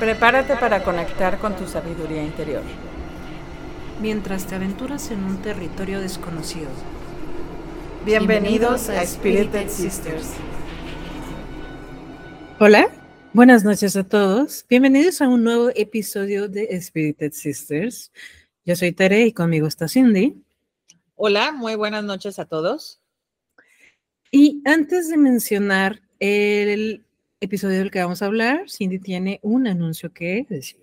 Prepárate para conectar con tu sabiduría interior. Mientras te aventuras en un territorio desconocido. Bienvenidos, a Spirited Sisters. Hola, buenas noches a todos. Bienvenidos a un nuevo episodio de Spirited Sisters. Yo soy Tere y conmigo está Cindy. Hola, muy buenas noches a todos. Y antes de mencionar el episodio del que vamos a hablar, Cindy tiene un anuncio que decir.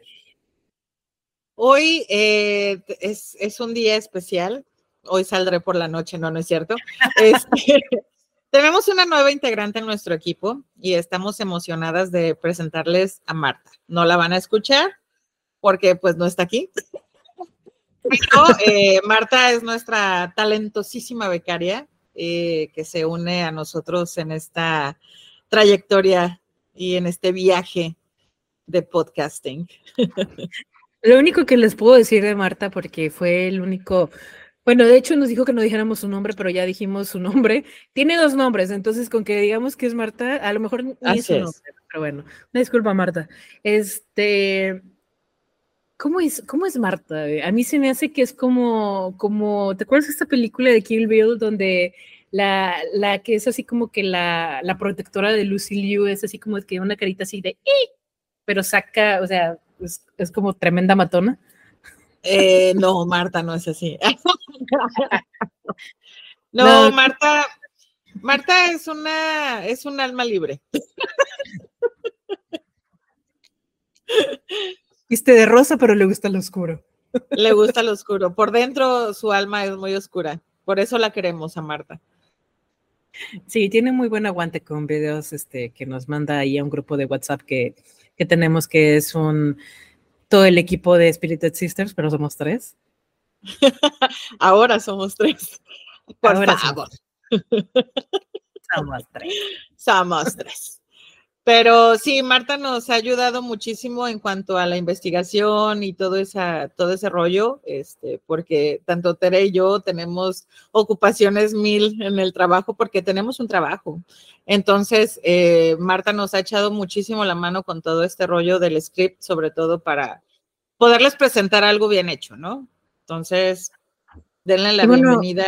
Hoy eh, es, un día especial. Hoy saldré por la noche, no, no es cierto. Este, tenemos una nueva integrante en nuestro equipo y estamos emocionadas de presentarles a Marta. No la van a escuchar porque pues no está aquí. Eh, Marta es nuestra talentosísima becaria eh, que se une a nosotros en esta trayectoria y en este viaje de podcasting. Lo único que les puedo decir de Marta, porque fue el único, bueno, de hecho nos dijo que no dijéramos su nombre, pero ya dijimos su nombre. Tiene dos nombres, entonces con que digamos que es Marta, a lo mejor ni es su nombre, pero bueno, una disculpa Marta. Este, ¿cómo es, cómo es Marta? A mí se me hace que es como, como, ¿te acuerdas de esta película de Kill Bill donde la, la que es así como que la, la protectora de Lucy Liu es así como que una carita así de pero saca, o sea, es, es como tremenda matona. Eh, no, Marta no es así. no, Marta, Marta es una, es un alma libre. Viste de rosa, pero le gusta lo oscuro. Le gusta lo oscuro. Por dentro su alma es muy oscura. Por eso la queremos a Marta. Sí, tiene muy buen aguante con videos este, que nos manda ahí a un grupo de WhatsApp que, que tenemos, que es un todo el equipo de Spirited Sisters, pero somos tres. Ahora somos tres. Por favor. somos tres. Somos tres. Pero sí, Marta nos ha ayudado muchísimo en cuanto a la investigación y todo, esa, todo ese rollo, este, porque tanto Tere y yo tenemos ocupaciones mil en el trabajo porque tenemos un trabajo. Entonces, eh, Marta nos ha echado muchísimo la mano con todo este rollo del script, sobre todo para poderles presentar algo bien hecho, ¿no? Entonces, denle la bienvenida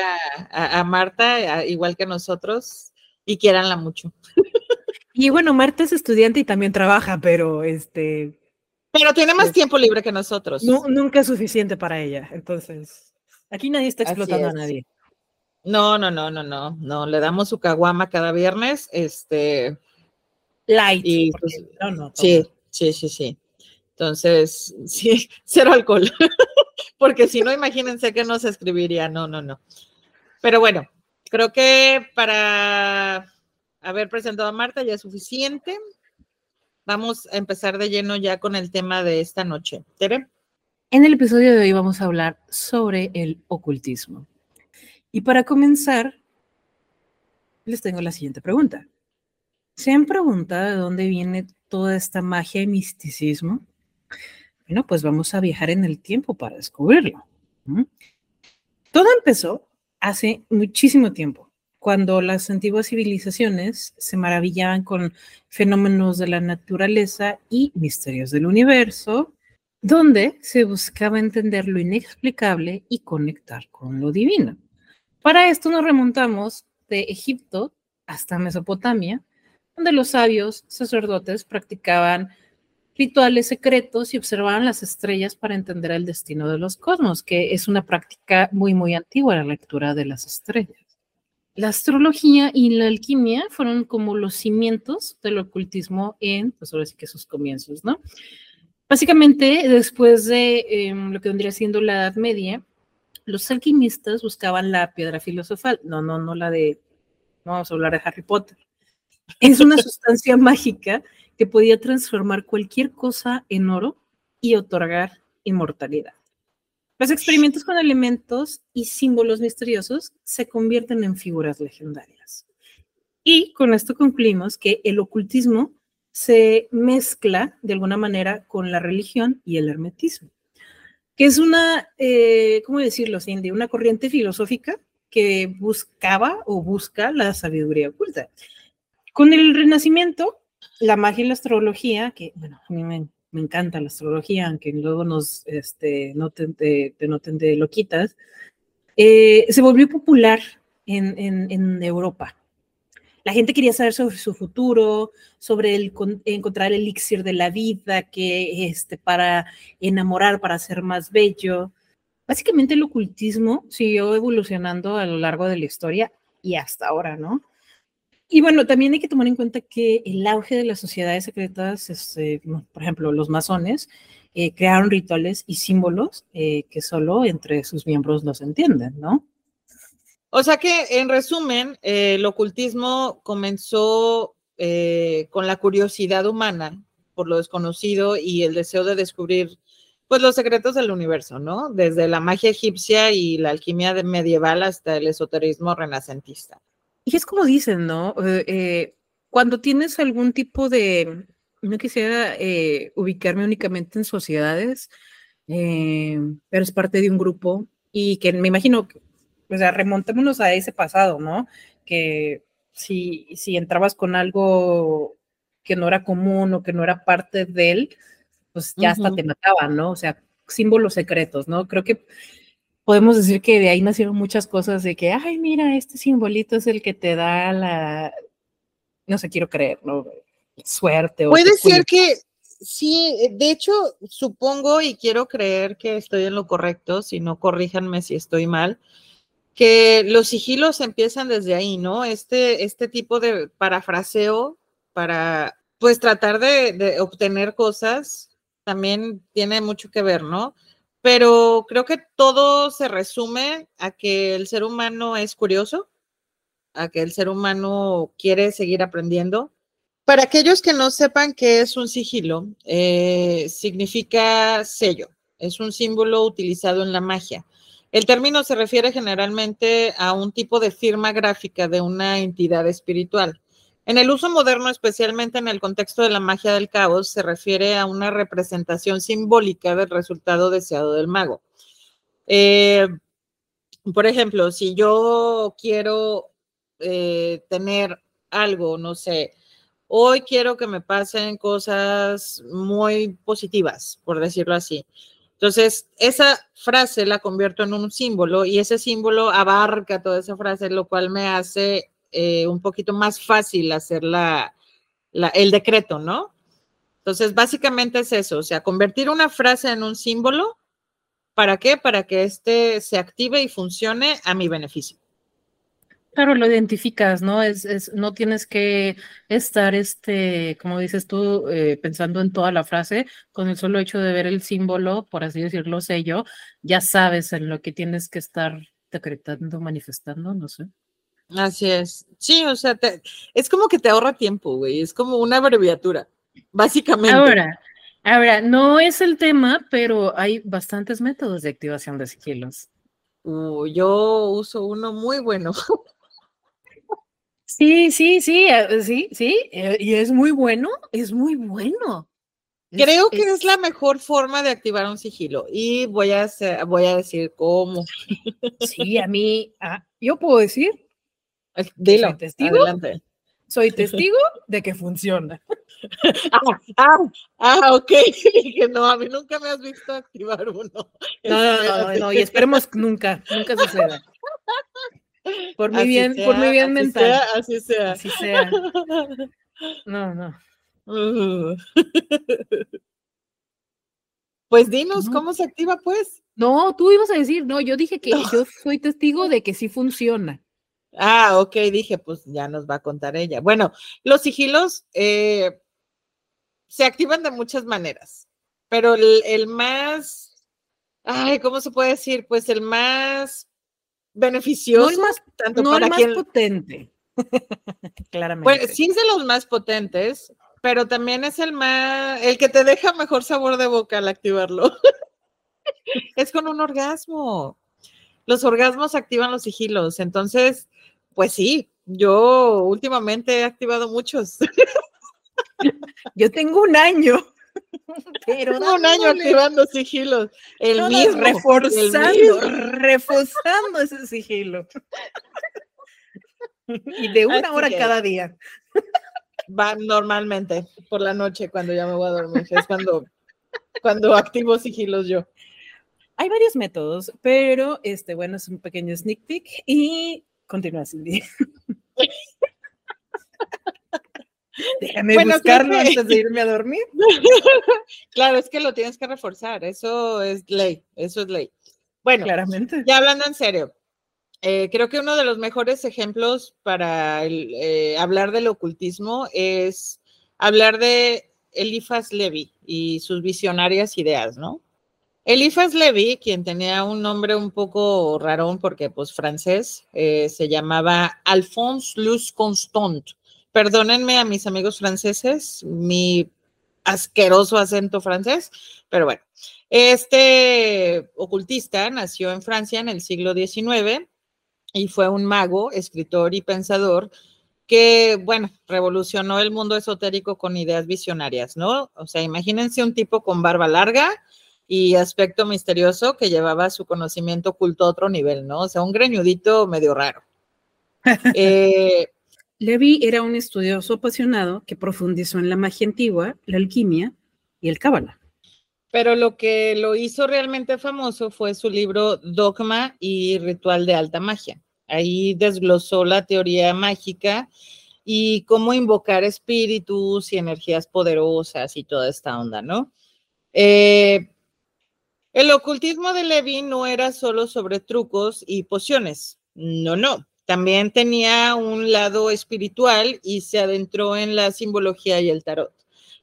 a, Marta, igual que nosotros, y quiéranla mucho. Y bueno, Marta es estudiante y también trabaja, pero este. Pero tiene más tiempo libre que nosotros. nunca es suficiente para ella. Entonces, aquí nadie está explotando a nadie. No, no, no, no, no, no. Le damos su caguama cada viernes. Este. Light. Pues, no, no, sí, sí, sí, sí. Entonces, sí, cero alcohol. porque si no, imagínense que no se escribiría. No, no, no. Pero bueno, creo que para haber presentado a Marta ya es suficiente. Vamos a empezar de lleno ya con el tema de esta noche. Tere. En el episodio de hoy vamos a hablar sobre el ocultismo. Y para comenzar, les tengo la siguiente pregunta. ¿Se han preguntado de dónde viene toda esta magia y misticismo? Bueno, pues vamos a viajar en el tiempo para descubrirlo. Todo empezó hace muchísimo tiempo, cuando las antiguas civilizaciones se maravillaban con fenómenos de la naturaleza y misterios del universo, donde se buscaba entender lo inexplicable y conectar con lo divino. Para esto nos remontamos de Egipto hasta Mesopotamia, donde los sabios sacerdotes practicaban rituales secretos y observaban las estrellas para entender el destino de los cosmos, que es una práctica muy, muy antigua, la lectura de las estrellas la astrología y la alquimia fueron como los cimientos del ocultismo en, pues ahora sí que sus comienzos, ¿no? Básicamente, después de em, lo que vendría siendo la Edad Media, los alquimistas buscaban la piedra filosofal, no, no, no la de, no vamos a hablar de Harry Potter. Es una sustancia mágica que podía transformar cualquier cosa en oro y otorgar inmortalidad. Los experimentos con elementos y símbolos misteriosos se convierten en figuras legendarias. Y con esto concluimos que el ocultismo se mezcla de alguna manera con la religión y el hermetismo, que es una, eh, ¿cómo decirlo, Cindy? Una corriente filosófica que buscaba o busca la sabiduría oculta. Con el Renacimiento, la magia y la astrología, que bueno, a mí me me encanta la astrología, aunque luego nos este, noten, de, loquitas, eh, se volvió popular en, Europa. La gente quería saber sobre su futuro, sobre el, encontrar el elixir de la vida, que este, para enamorar, para ser más bello. Básicamente el ocultismo siguió evolucionando a lo largo de la historia y hasta ahora, ¿no? Y bueno, también hay que tomar en cuenta que el auge de las sociedades secretas, este, por ejemplo, los masones, eh, crearon rituales y símbolos eh, que solo entre sus miembros los entienden, ¿no? O sea que, en resumen, eh, el ocultismo comenzó con la curiosidad humana por lo desconocido y el deseo de descubrir pues los secretos del universo, ¿no? Desde la magia egipcia y la alquimia medieval hasta el esoterismo renacentista. Y es como dicen, ¿no? Eh, eh, cuando tienes algún tipo de, no quisiera eh, ubicarme únicamente en sociedades, pero es parte de un grupo y que me imagino, o sea, remontémonos a ese pasado, ¿no? Que si, si entrabas con algo que no era común o que no era parte de él, pues ya hasta te mataban, ¿no? O sea, símbolos secretos, ¿no? Creo que podemos decir que de ahí nacieron muchas cosas de que, ay, mira, este simbolito es el que te da la, no sé, quiero creer, ¿no? Suerte. Puede ser que, sí, eh, de hecho, supongo y quiero creer que estoy en lo correcto, si no, corríjanme si estoy mal, que los sigilos empiezan desde ahí, ¿no? Este, este tipo de parafraseo para, pues, tratar de, de obtener cosas también tiene mucho que ver, ¿no? Pero creo que todo se resume a que el ser humano es curioso, a que el ser humano quiere seguir aprendiendo. Para aquellos que no sepan qué es un sigilo, eh, significa sello, es un símbolo utilizado en la magia. El término se refiere generalmente a un tipo de firma gráfica de una entidad espiritual. En el uso moderno, especialmente en el contexto de la magia del caos, se refiere a una representación simbólica del resultado deseado del mago. Eh, por ejemplo, si yo quiero eh, tener algo, no sé, hoy quiero que me pasen cosas muy positivas, por decirlo así. Entonces, esa frase la convierto en un símbolo y ese símbolo abarca toda esa frase, lo cual me hace eh, un poquito más fácil hacer la, el decreto, ¿no? Entonces, básicamente es eso, o sea, convertir una frase en un símbolo, ¿para qué? Para que éste se active y funcione a mi beneficio. Claro, lo identificas, ¿no? Es, es, no tienes que estar, este, como dices tú, eh, pensando en toda la frase, con el solo hecho de ver el símbolo, por así decirlo, sello, ya sabes en lo que tienes que estar decretando, manifestando, no sé. Así es. Sí, o sea, es como que te ahorra tiempo, güey. Es como una abreviatura, básicamente. Ahora, ahora, no es el tema, pero hay bastantes métodos de activación de sigilos. Uh, yo uso uno muy bueno. Sí, sí, sí, eh, sí, sí, eh, y es muy bueno, es muy bueno. Creo que es, la mejor forma de activar un sigilo y voy a, voy a decir cómo. Sí, a mí, ah, yo puedo decir Dilo, soy testigo, adelante. Soy testigo de que funciona. ah, ah, ah, ok. Que no, a mí nunca me has visto activar uno. No, no, no, no, y esperemos nunca, nunca suceda. Por mi bien, por mi bien así mental. Sea, así sea. Así sea. No, no. Pues dinos cómo se activa, pues. No, tú ibas a decir, no, yo dije que yo soy testigo de que sí funciona. Ah, ok, dije, pues ya nos va a contar ella. Bueno, los sigilos eh, se activan de muchas maneras, pero el, más, ay, ¿cómo se puede decir? Pues el más beneficioso, no el más, tanto no el más potente, claramente. Bueno, sí es de los más potentes, pero también es el más, el que te deja mejor sabor de boca al activarlo. es con un orgasmo. Los orgasmos activan los sigilos, entonces pues sí, yo últimamente he activado muchos. Yo tengo un año. Pero tengo un año activando sigilos. El mismo. Reforzando, reforzando ese sigilo. Y de una hora cada día. Va normalmente por la noche cuando ya me voy a dormir. Es cuando cuando activo sigilos yo. Hay varios métodos, pero este, bueno, es un pequeño sneak peek y continúa Cindy. Déjame buscarlo antes de irme a dormir. claro, es que lo tienes que reforzar, eso es ley, eso es ley. Bueno, claramente. Ya hablando en serio, eh, creo que uno de los mejores ejemplos para eh, hablar del ocultismo es hablar de Eliphas Levi y sus visionarias ideas, ¿no? Eliphas Levi, quien tenía un nombre un poco rarón porque pues francés, eh, se llamaba Alphonse Luz Constant. Perdónenme a mis amigos franceses, mi asqueroso acento francés, pero bueno, este ocultista nació en Francia en el siglo XIX y fue un mago, escritor y pensador que, bueno, revolucionó el mundo esotérico con ideas visionarias, ¿no? O sea, imagínense un tipo con barba larga y aspecto misterioso que llevaba su conocimiento oculto a otro nivel, ¿no? O sea, un greñudito medio raro. Eh, Levi era un estudioso apasionado que profundizó en la magia antigua, la alquimia y el cábala. Pero lo que lo hizo realmente famoso fue su libro Dogma y Ritual de Alta Magia. Ahí desglosó la teoría mágica y cómo invocar espíritus y energías poderosas y toda esta onda, ¿no? Eh, el ocultismo de Levi no era solo sobre trucos y pociones, no, no. También tenía un lado espiritual y se adentró en la simbología y el tarot.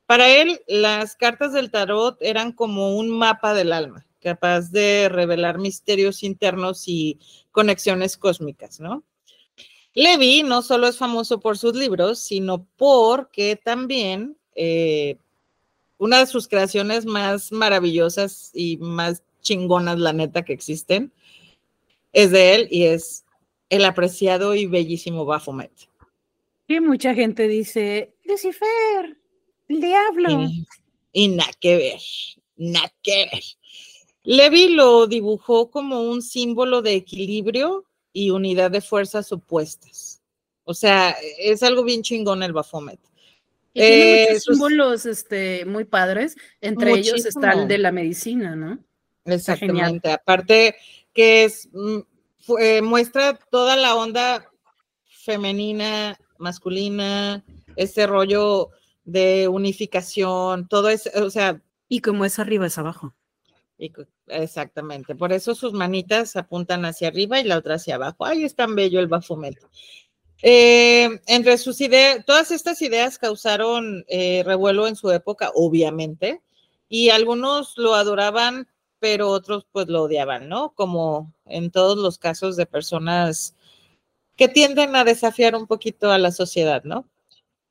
Para él, las cartas del tarot eran como un mapa del alma, capaz de revelar misterios internos y conexiones cósmicas, ¿no? Levi no solo es famoso por sus libros, sino porque también eh, una de sus creaciones más maravillosas y más chingonas, la neta, que existen, es de él y es el apreciado y bellísimo Baphomet. Y mucha gente dice, Lucifer, el diablo. Y, nada que ver, nada que ver. Levi lo dibujó como un símbolo de equilibrio y unidad de fuerzas opuestas. O sea, es algo bien chingón el Baphomet. Tiene muchos eh, símbolos este, muy padres, entre ellos está el de la medicina, ¿no? Exactamente. Aparte que es, mm, muestra toda la onda femenina, masculina, ese rollo de unificación, todo eso, o sea. Y como es arriba, es abajo. exactamente, por eso sus manitas apuntan hacia arriba y la otra hacia abajo. Ay, es tan bello el Baphomet. Eh, entre sus ideas, todas estas ideas causaron eh, revuelo en su época, obviamente, y algunos lo adoraban, pero otros pues lo odiaban, ¿no? Como en todos los casos de personas que tienden a desafiar un poquito a la sociedad, ¿no?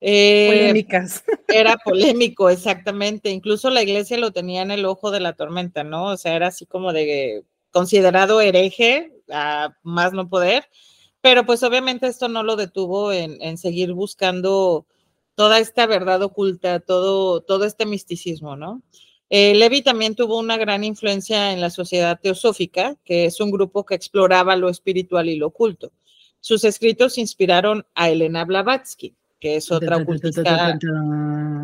Eh, Polémicas. Era polémico, exactamente. Incluso la iglesia lo tenía en el ojo de la tormenta, ¿no? O sea, era así como de considerado hereje, a más no poder. Pero pues obviamente esto no lo detuvo en, seguir buscando toda esta verdad oculta, todo, todo este misticismo, ¿no? Eh, Levi también tuvo una gran influencia en la sociedad teosófica, que es un grupo que exploraba lo espiritual y lo oculto. Sus escritos inspiraron a Elena Blavatsky, que es otra ocultista.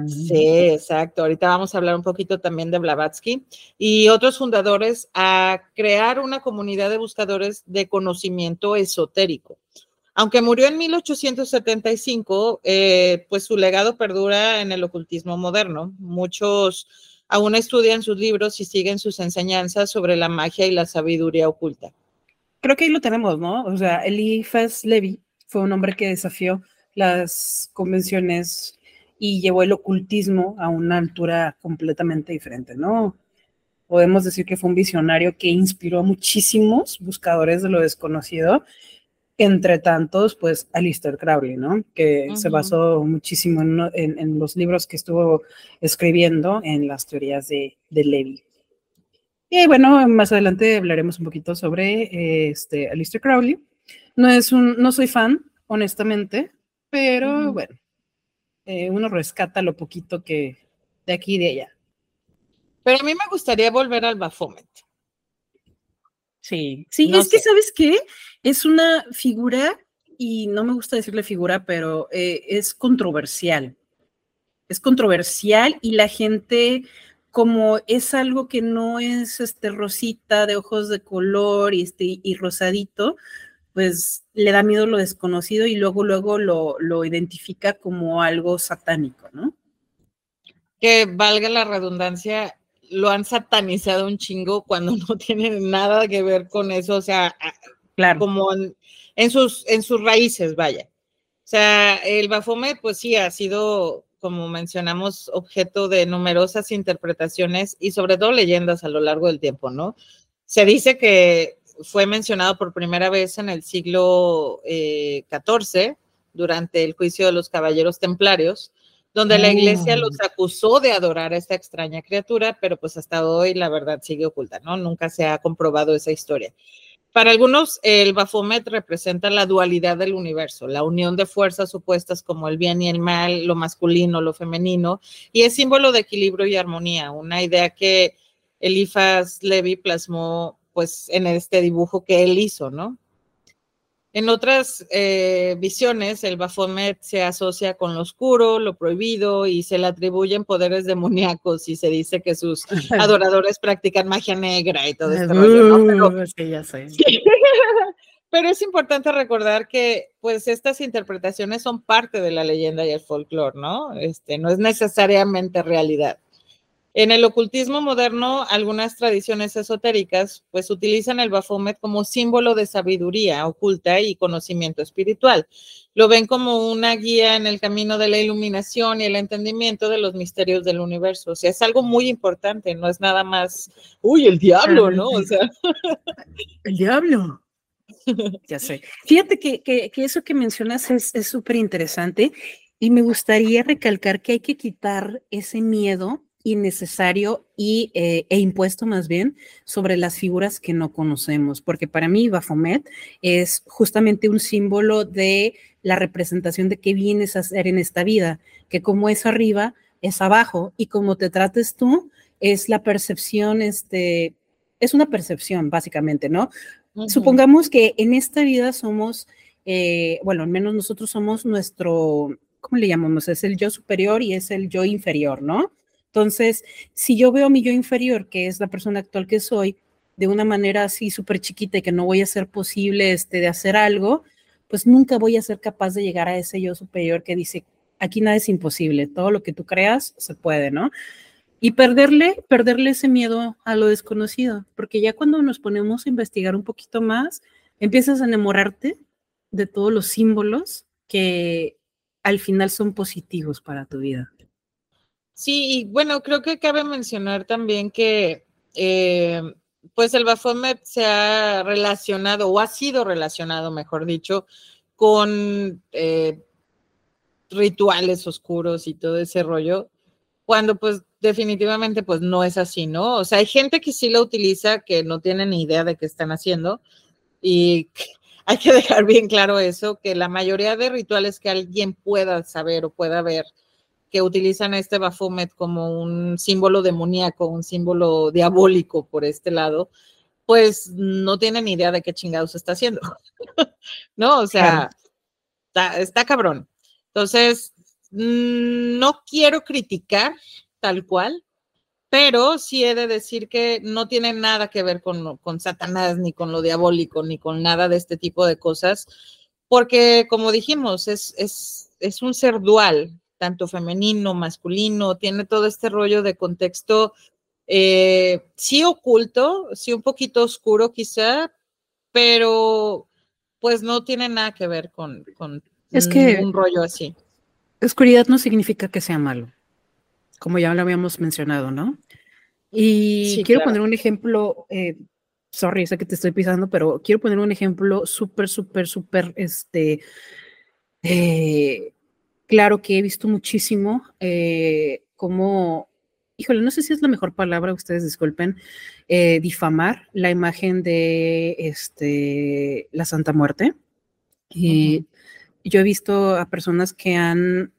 Sí, exacto. Ahorita vamos a hablar un poquito también de Blavatsky y otros fundadores a crear una comunidad de buscadores de conocimiento esotérico. Aunque murió en 1875, eh, pues su legado perdura en el ocultismo moderno. Muchos aún estudian sus libros y siguen sus enseñanzas sobre la magia y la sabiduría oculta. Creo que ahí lo tenemos, ¿no? O sea, Eliphas Levi fue un hombre que desafió las convenciones y llevó el ocultismo a una altura completamente diferente, ¿no? Podemos decir que fue un visionario que inspiró a muchísimos buscadores de lo desconocido, entre tantos, pues Alistair Crowley, ¿no? Que se basó muchísimo en, los libros que estuvo escribiendo en las teorías de, de Levi. Y bueno, más adelante hablaremos un poquito sobre este Alistair Crowley. No es un, no soy fan, honestamente, pero bueno, eh, uno rescata lo poquito que de aquí y de allá. Pero a mí me gustaría volver al Baphomet. Sí, sí, es que, ¿sabes qué? Es una figura, y no me gusta decirle figura, pero eh, es controversial. Es controversial y la gente como es algo que no es este rosita de ojos de color y, este, y rosadito, pues le da miedo lo desconocido y luego, luego lo, lo identifica como algo satánico, ¿no? Que valga la redundancia, lo han satanizado un chingo cuando no tiene nada que ver con eso, o sea, claro. como en, sus, en sus raíces, vaya. O sea, el Baphomet, pues sí, ha sido, como mencionamos, objeto de numerosas interpretaciones y sobre todo leyendas a lo largo del tiempo, ¿no? Se dice que fue mencionado por primera vez en el siglo XIV, eh, durante el juicio de los caballeros templarios, donde la iglesia los mm. acusó de adorar a esta extraña criatura, pero pues hasta hoy la verdad sigue oculta, ¿no? Nunca se ha comprobado esa historia. Para algunos, el Baphomet representa la dualidad del universo, la unión de fuerzas opuestas como el bien y el mal, lo masculino, lo femenino, y es símbolo de equilibrio y armonía, una idea que Eliphas Levi plasmó pues en este dibujo que él hizo, ¿no? En otras eh, visiones, el Baphomet se asocia con lo oscuro, lo prohibido y se le atribuyen poderes demoníacos y se dice que sus adoradores practican magia negra y todo esto. Pero, ya sé. Pero es importante recordar que pues estas interpretaciones son parte de la leyenda y el folclore, ¿no? Este, no es necesariamente realidad. En el ocultismo moderno, algunas tradiciones esotéricas pues utilizan el Baphomet como símbolo de sabiduría oculta y conocimiento espiritual. Lo ven como una guía en el camino de la iluminación y el entendimiento de los misterios del universo. O sea, es algo muy importante, no es nada más, uy, el diablo, ¿no? O sea, el diablo. Ya sé. Fíjate que, que, eso que mencionas es súper interesante y me gustaría recalcar que hay que quitar ese miedo innecesario y, eh, e impuesto más bien sobre las figuras que no conocemos, porque para mí Baphomet es justamente un símbolo de la representación de qué vienes a hacer en esta vida, que como es arriba, es abajo, y como te trates tú, es la percepción, este, es una percepción básicamente, ¿no? Supongamos que en esta vida somos, eh, bueno, al menos nosotros somos nuestro, ¿cómo le llamamos? Es el yo superior y es el yo inferior, ¿no? Entonces, si yo veo mi yo inferior, que es la persona actual que soy, de una manera así súper chiquita y que no voy a ser posible este, de hacer algo, pues nunca voy a ser capaz de llegar a ese yo superior que dice, aquí nada es imposible, todo lo que tú creas se puede, ¿no? Y perderle, perderle ese miedo a lo desconocido, porque ya cuando nos ponemos a investigar un poquito más, empiezas a enamorarte de todos los símbolos que al final son positivos para tu vida. Sí, y bueno, creo que cabe mencionar también que eh, pues el Baphomet se ha relacionado o ha sido relacionado, mejor dicho, con eh, rituales oscuros y todo ese rollo, cuando pues definitivamente pues no es así, ¿no? O sea, hay gente que sí lo utiliza que no tiene ni idea de qué están haciendo y hay que dejar bien claro eso, que la mayoría de rituales que alguien pueda saber o pueda ver que utilizan este Baphomet como un símbolo demoníaco, un símbolo diabólico por este lado, pues no tienen idea de qué chingados está haciendo. no, o sea, está, cabrón. Entonces, mm, no quiero criticar tal cual, pero sí he de decir que no tiene nada que ver con, con Satanás, ni con lo diabólico, ni con nada de este tipo de cosas, porque como dijimos, es, es, es un ser dual, tanto femenino, masculino, tiene todo este rollo de contexto, eh, sí oculto, sí un poquito oscuro quizá, pero pues no tiene nada que ver con, con es que un rollo así. Oscuridad no significa que sea malo, como ya lo habíamos mencionado, ¿no? Y quiero poner un ejemplo, eh, sorry, sé que te estoy pisando, pero quiero poner un ejemplo súper, súper, súper, este, eh, claro que he visto muchísimo eh, cómo, híjole, no sé si es la mejor palabra, ustedes disculpen, eh, difamar la imagen de este, la Santa Muerte. Y yo he visto a personas que han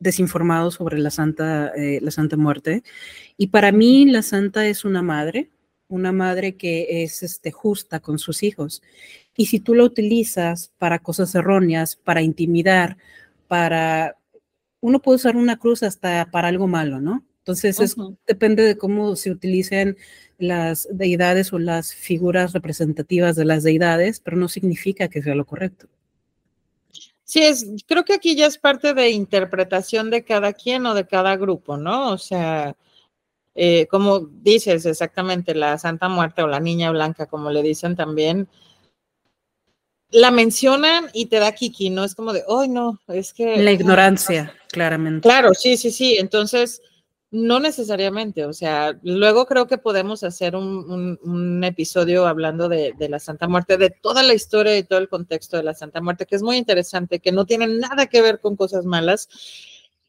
desinformado sobre la Santa, eh, la Santa Muerte. Y para mí la Santa es una madre, una madre que es este, justa con sus hijos. Y si tú la utilizas para cosas erróneas, para intimidar, para, uno puede usar una cruz hasta para algo malo, ¿no? Entonces, es, depende de cómo se utilicen las deidades o las figuras representativas de las deidades, pero no significa que sea lo correcto. Sí, es, creo que aquí ya es parte de interpretación de cada quien o de cada grupo, ¿no? O sea, eh, como dices exactamente, la Santa Muerte o la Niña Blanca, como le dicen también, la mencionan y te da kiki, ¿no? Es como de, oh, no, es que... La ignorancia, claramente. Claro, sí, sí, sí. Entonces, no necesariamente, o sea, luego creo que podemos hacer un, episodio hablando de, la Santa Muerte, de toda la historia y todo el contexto de la Santa Muerte, que es muy interesante, que no tiene nada que ver con cosas malas,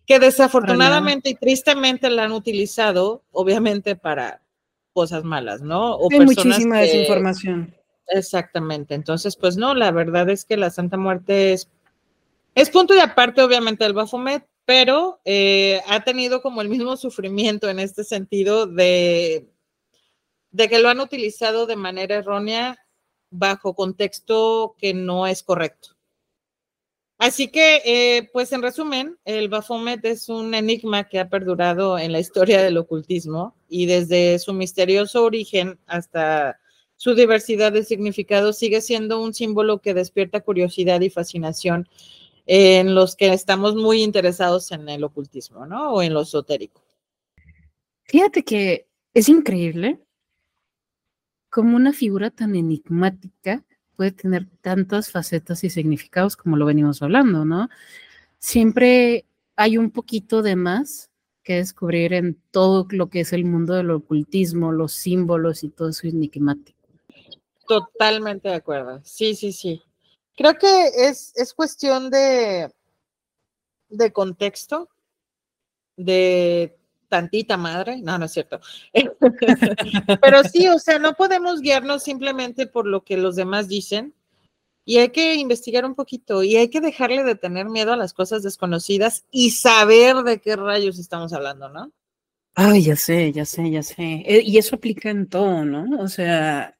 que desafortunadamente y tristemente la han utilizado, obviamente, para cosas malas, ¿no? O Hay muchísima desinformación. Exactamente, entonces, pues no, la verdad es que la Santa Muerte es, es punto y aparte, obviamente, del Bafomet, pero eh, ha tenido como el mismo sufrimiento en este sentido de, de que lo han utilizado de manera errónea bajo contexto que no es correcto. Así que, eh, pues en resumen, el Baphomet es un enigma que ha perdurado en la historia del ocultismo y desde su misterioso origen hasta su diversidad de significados sigue siendo un símbolo que despierta curiosidad y fascinación en los que estamos muy interesados en el ocultismo, ¿no? O en lo esotérico. Fíjate que es increíble cómo una figura tan enigmática puede tener tantas facetas y significados como lo venimos hablando, ¿no? Siempre hay un poquito de más que descubrir en todo lo que es el mundo del ocultismo, los símbolos y todo eso enigmático. Totalmente de acuerdo. Sí, sí, sí. Creo que es, es cuestión de, de contexto, de tantita madre, no, no es cierto. Pero sí, o sea, no podemos guiarnos simplemente por lo que los demás dicen y hay que investigar un poquito y hay que dejarle de tener miedo a las cosas desconocidas y saber de qué rayos estamos hablando, ¿no? Ay, ya sé, ya sé, ya sé. Eh, y eso aplica en todo, ¿no? O sea,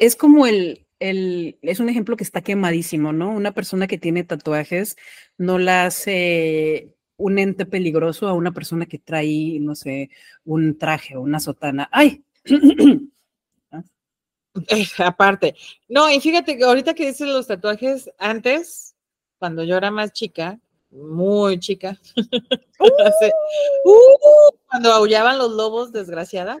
es como el, es un ejemplo que está quemadísimo, ¿no? Una persona que tiene tatuajes no la hace un ente peligroso a una persona que trae, no sé, un traje o una sotana. ¡Ay! Eh, aparte, no, y fíjate que ahorita que dices los tatuajes, antes, cuando yo era más chica, muy chica, ¡Uh! cuando aullaban los lobos, desgraciada,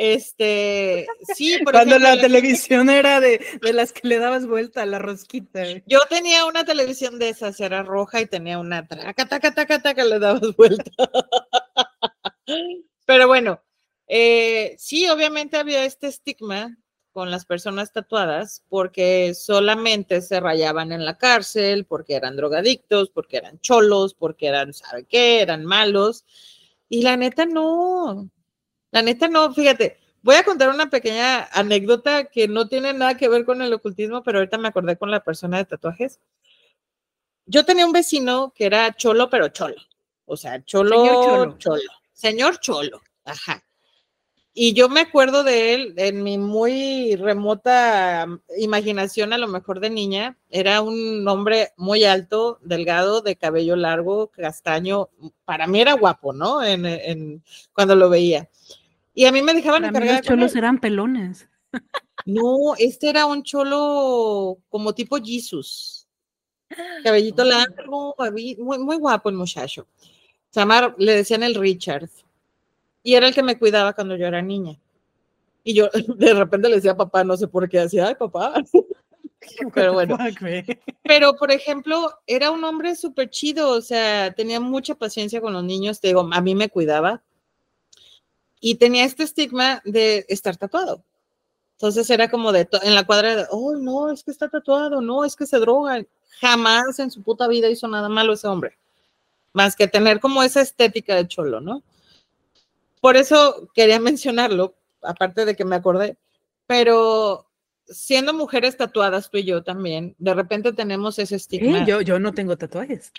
este, sí, por Cuando la televisión era de, las que le dabas vuelta a la rosquita. Yo tenía una televisión de esas, era roja y tenía una taca, taca, taca, taca, le dabas vuelta. Pero bueno, eh, sí, obviamente había este estigma con las personas tatuadas porque solamente se rayaban en la cárcel, porque eran drogadictos, porque eran cholos, porque eran, ¿sabe qué? Eran malos. Y la neta no, la neta no, fíjate, voy a contar una pequeña anécdota que no tiene nada que ver con el ocultismo, pero ahorita me acordé con la persona de tatuajes. Yo tenía un vecino que era cholo, pero cholo. O sea, cholo, Señor cholo. cholo. Señor cholo, ajá. Y yo me acuerdo de él en mi muy remota imaginación, a lo mejor de niña, era un hombre muy alto, delgado, de cabello largo, castaño. Para mí era guapo, ¿no? En, cuando lo veía. Y a mí me dejaban encargar. Los cholos eran pelones. No, este era un cholo como tipo Jesus. Cabellito largo, muy, muy guapo el muchacho. Se le decían el Richard y era el que me cuidaba cuando yo era niña. Y yo de repente le decía a papá, no sé por qué, decía, ay, papá. Pero bueno. Pero, por ejemplo, era un hombre súper chido, o sea, tenía mucha paciencia con los niños, te digo, a mí me cuidaba. Y tenía este estigma de estar tatuado. Entonces era como de, en la cuadra de, oh, no, es que está tatuado, no, es que se droga. Jamás en su puta vida hizo nada malo ese hombre. Más que tener como esa estética de cholo, ¿no? Por eso quería mencionarlo, aparte de que me acordé, pero siendo mujeres tatuadas, tú y yo también, de repente tenemos ese estigma. yo, yo no tengo tatuajes.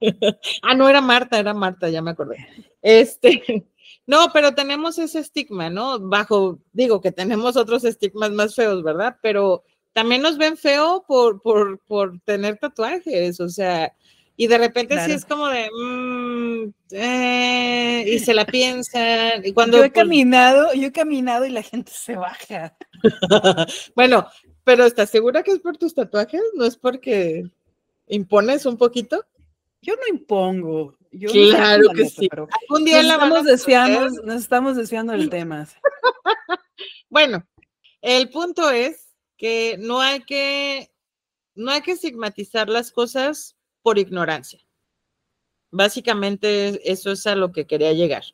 ah, no era Marta, era Marta, ya me acordé. Este, no, pero tenemos ese estigma, ¿no? Bajo, digo que tenemos otros estigmas más feos, ¿verdad? Pero también nos ven feo por, por, por tener tatuajes, o sea, y de repente sí es como de, mm, eh", y se la piensan. Y cuando, yo he caminado, yo he caminado y la gente se baja. bueno, pero ¿estás segura que es por tus tatuajes? ¿No es porque impones un poquito? Yo no impongo. Yo claro que sí. Algún día nos, estamos desviando, nos estamos desviando del tema. bueno, el punto es que no hay que no hay que estigmatizar las cosas por ignorancia. Básicamente eso es a lo que quería llegar.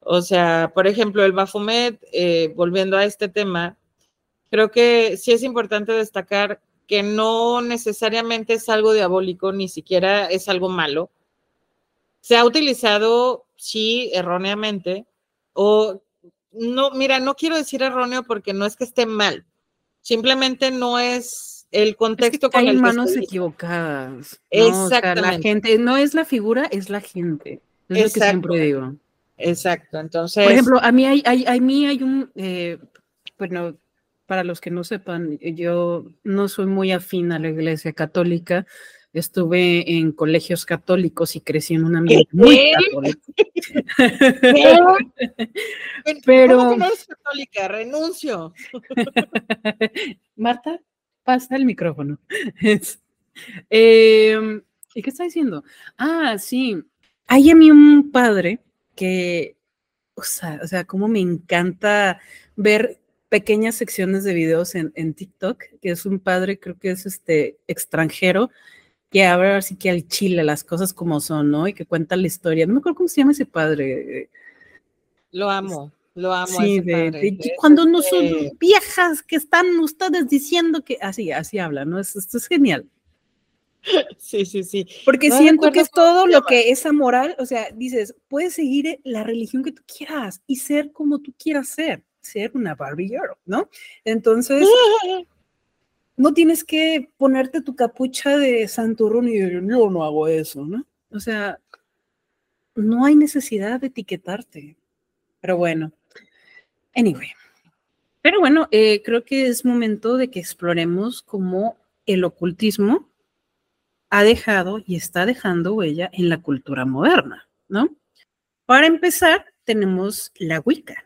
O sea, por ejemplo, el Bafumet, eh, volviendo a este tema, creo que sí es importante destacar que no necesariamente es algo diabólico, ni siquiera es algo malo. Se ha utilizado, sí, erróneamente, o no, mira, no quiero decir erróneo porque no es que esté mal, simplemente no es el contexto con hay manos equivocadas. Exactamente. la gente no es la figura, es la gente. Es lo que siempre digo. Exacto. Entonces. Por ejemplo, a mí hay, hay, a mí hay un, eh, bueno, para los que no sepan, yo no soy muy afín a la iglesia católica. Estuve en colegios católicos y crecí en un ambiente muy católico. Pero, ¿Cómo que no eres católica? Renuncio. Marta, pasa el micrófono. Em, ¿Y qué está diciendo? Ah, sí. Hay a mí un padre que, o sea, o sea, como me encanta ver pequeñas secciones de videos en, en, TikTok, que es un padre, creo que es este extranjero, que habla así que al chile las cosas como son, ¿no? Y que cuenta la historia. No me acuerdo cómo se llama ese padre. Lo amo. Lo amo. Sí, cuando no son viejas que están ustedes diciendo que así, así habla, ¿no? Esto es genial. Sí, sí, sí. Porque siento que es todo lo que es moral, o sea, dices, puedes seguir la religión que tú quieras y ser como tú quieras ser, ser una Barbie girl, ¿no? Entonces, no tienes que ponerte tu capucha de santurrón y yo no hago eso, ¿no? O sea, no hay necesidad de etiquetarte. Pero bueno, Anyway. Pero bueno, eh, creo que es momento de que exploremos cómo el ocultismo ha dejado y está dejando huella en la cultura moderna, ¿no? Para empezar, tenemos la Wicca,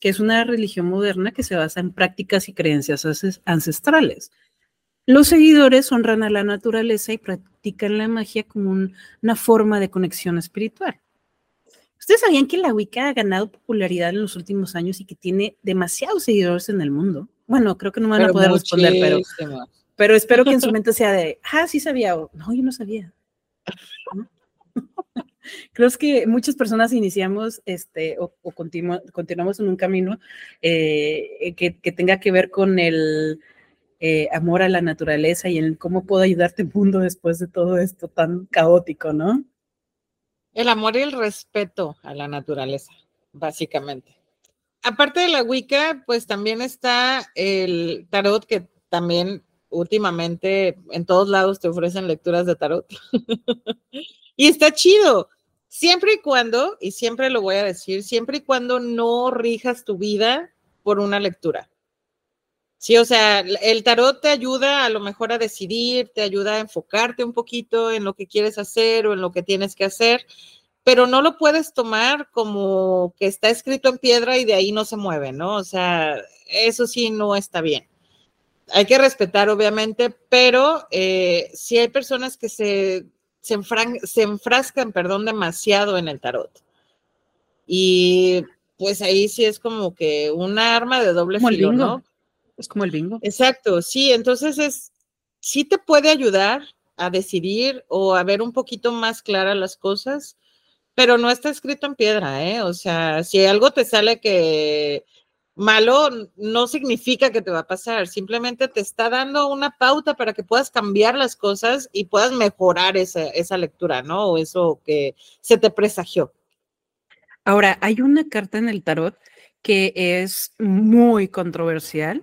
que es una religión moderna que se basa en prácticas y creencias ancestrales. Los seguidores honran a la naturaleza y practican la magia como una forma de conexión espiritual. ¿Ustedes sabían que la Wicca ha ganado popularidad en los últimos años y que tiene demasiados seguidores en el mundo? Bueno, creo que no me van a poder responder, pero, pero espero que en su mente sea de, ah, sí sabía, o no, yo no sabía. Creo que muchas personas iniciamos este, o, continuamos en un camino eh, que, tenga que ver con el eh, amor a la naturaleza y en cómo puedo ayudarte mundo después de todo esto tan caótico, ¿no? El amor y el respeto a la naturaleza, básicamente. Aparte de la Wicca, pues también está el tarot, que también últimamente en todos lados te ofrecen lecturas de tarot. y está chido, siempre y cuando, y siempre lo voy a decir, siempre y cuando no rijas tu vida por una lectura. Sí, o sea, el tarot te ayuda a lo mejor a decidir, te ayuda a enfocarte un poquito en lo que quieres hacer o en lo que tienes que hacer, pero no lo puedes tomar como que está escrito en piedra y de ahí no se mueve, ¿no? O sea, eso sí no está bien. Hay que respetar, obviamente, pero eh, si hay personas que se, se, se enfrascan, perdón, demasiado en el tarot. Y pues ahí sí es como que una arma de doble filo, ¿no? Es como el bingo. Exacto, sí, entonces es, sí te puede ayudar a decidir o a ver un poquito más claras las cosas, pero no está escrito en piedra, ¿eh? O sea, si algo te sale que malo, no significa que te va a pasar, simplemente te está dando una pauta para que puedas cambiar las cosas y puedas mejorar esa, esa lectura, ¿no? O eso que se te presagió. Ahora, hay una carta en el tarot que es muy controversial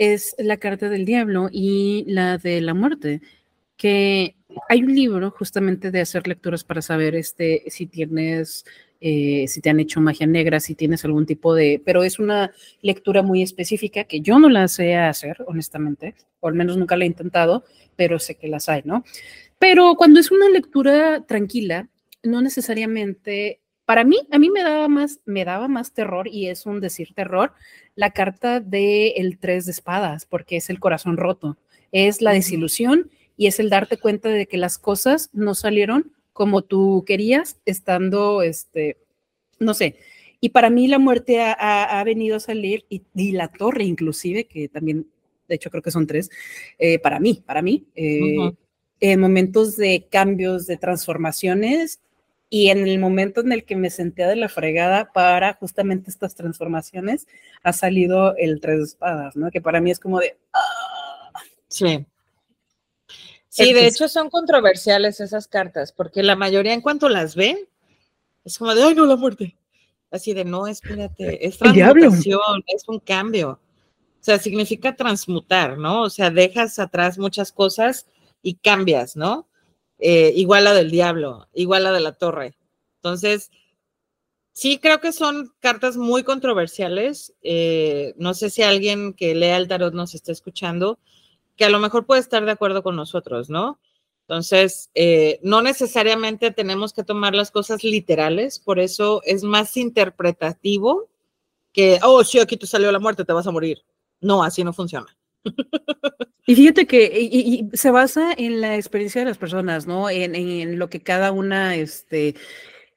es la carta del diablo y la de la muerte, que hay un libro justamente de hacer lecturas para saber este, si tienes eh, si te han hecho magia negra, si tienes algún tipo de, pero es una lectura muy específica que yo no la sé hacer, honestamente, o al menos nunca la he intentado, pero sé que las hay, ¿no? Pero cuando es una lectura tranquila, no necesariamente, para mí, a mí me daba más, me daba más terror, y es un decir terror, la carta del el tres de espadas, porque es el corazón roto, es la desilusión y es el darte cuenta de que las cosas no salieron como tú querías, estando, este, no sé. Y para mí la muerte ha, venido a salir y, la torre inclusive, que también, de hecho creo que son tres, eh, para mí, para mí, eh, en momentos de cambios, de transformaciones y en el momento en el que me senté de la fregada para justamente estas transformaciones, ha salido el tres espadas, ¿no? Que para mí es como de... ¡ah! Sí. Sí, de hecho son controversiales esas cartas, porque la mayoría en cuanto las ven, es como de, ay, no, la muerte. Así de, no, espérate, es transmutación, es un cambio. O sea, significa transmutar, ¿no? O sea, dejas atrás muchas cosas y cambias, ¿no? Eh, igual la del diablo, igual la de la torre. Entonces, sí creo que son cartas muy controversiales. Eh, no sé si alguien que lea el tarot nos está escuchando, que a lo mejor puede estar de acuerdo con nosotros, ¿no? Entonces, eh, no necesariamente tenemos que tomar las cosas literales, por eso es más interpretativo que, oh, sí, aquí te salió la muerte, te vas a morir. No, así no funciona. Y fíjate que se basa en la experiencia de las personas, ¿no? En, lo que cada una este,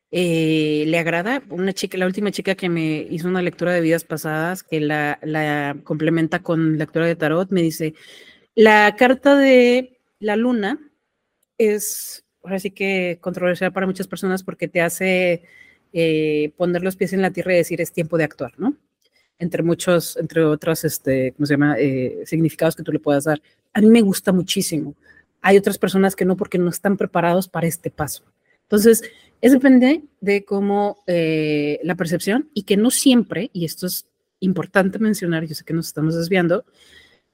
eh, le agrada. Una chica, la última chica que me hizo una lectura de vidas pasadas, que la, complementa con lectura de tarot, me dice, la carta de la luna es, ahora sí que controversial para muchas personas porque te hace eh, poner los pies en la tierra y decir es tiempo de actuar, ¿no? Entre muchos, entre otros, este, ¿cómo se llama? Eh, significados que tú le puedas dar. A mí me gusta muchísimo. Hay otras personas que no porque no están preparados para este paso. Entonces, es depende de cómo eh, la percepción y que no siempre, y esto es importante mencionar, yo sé que nos estamos desviando,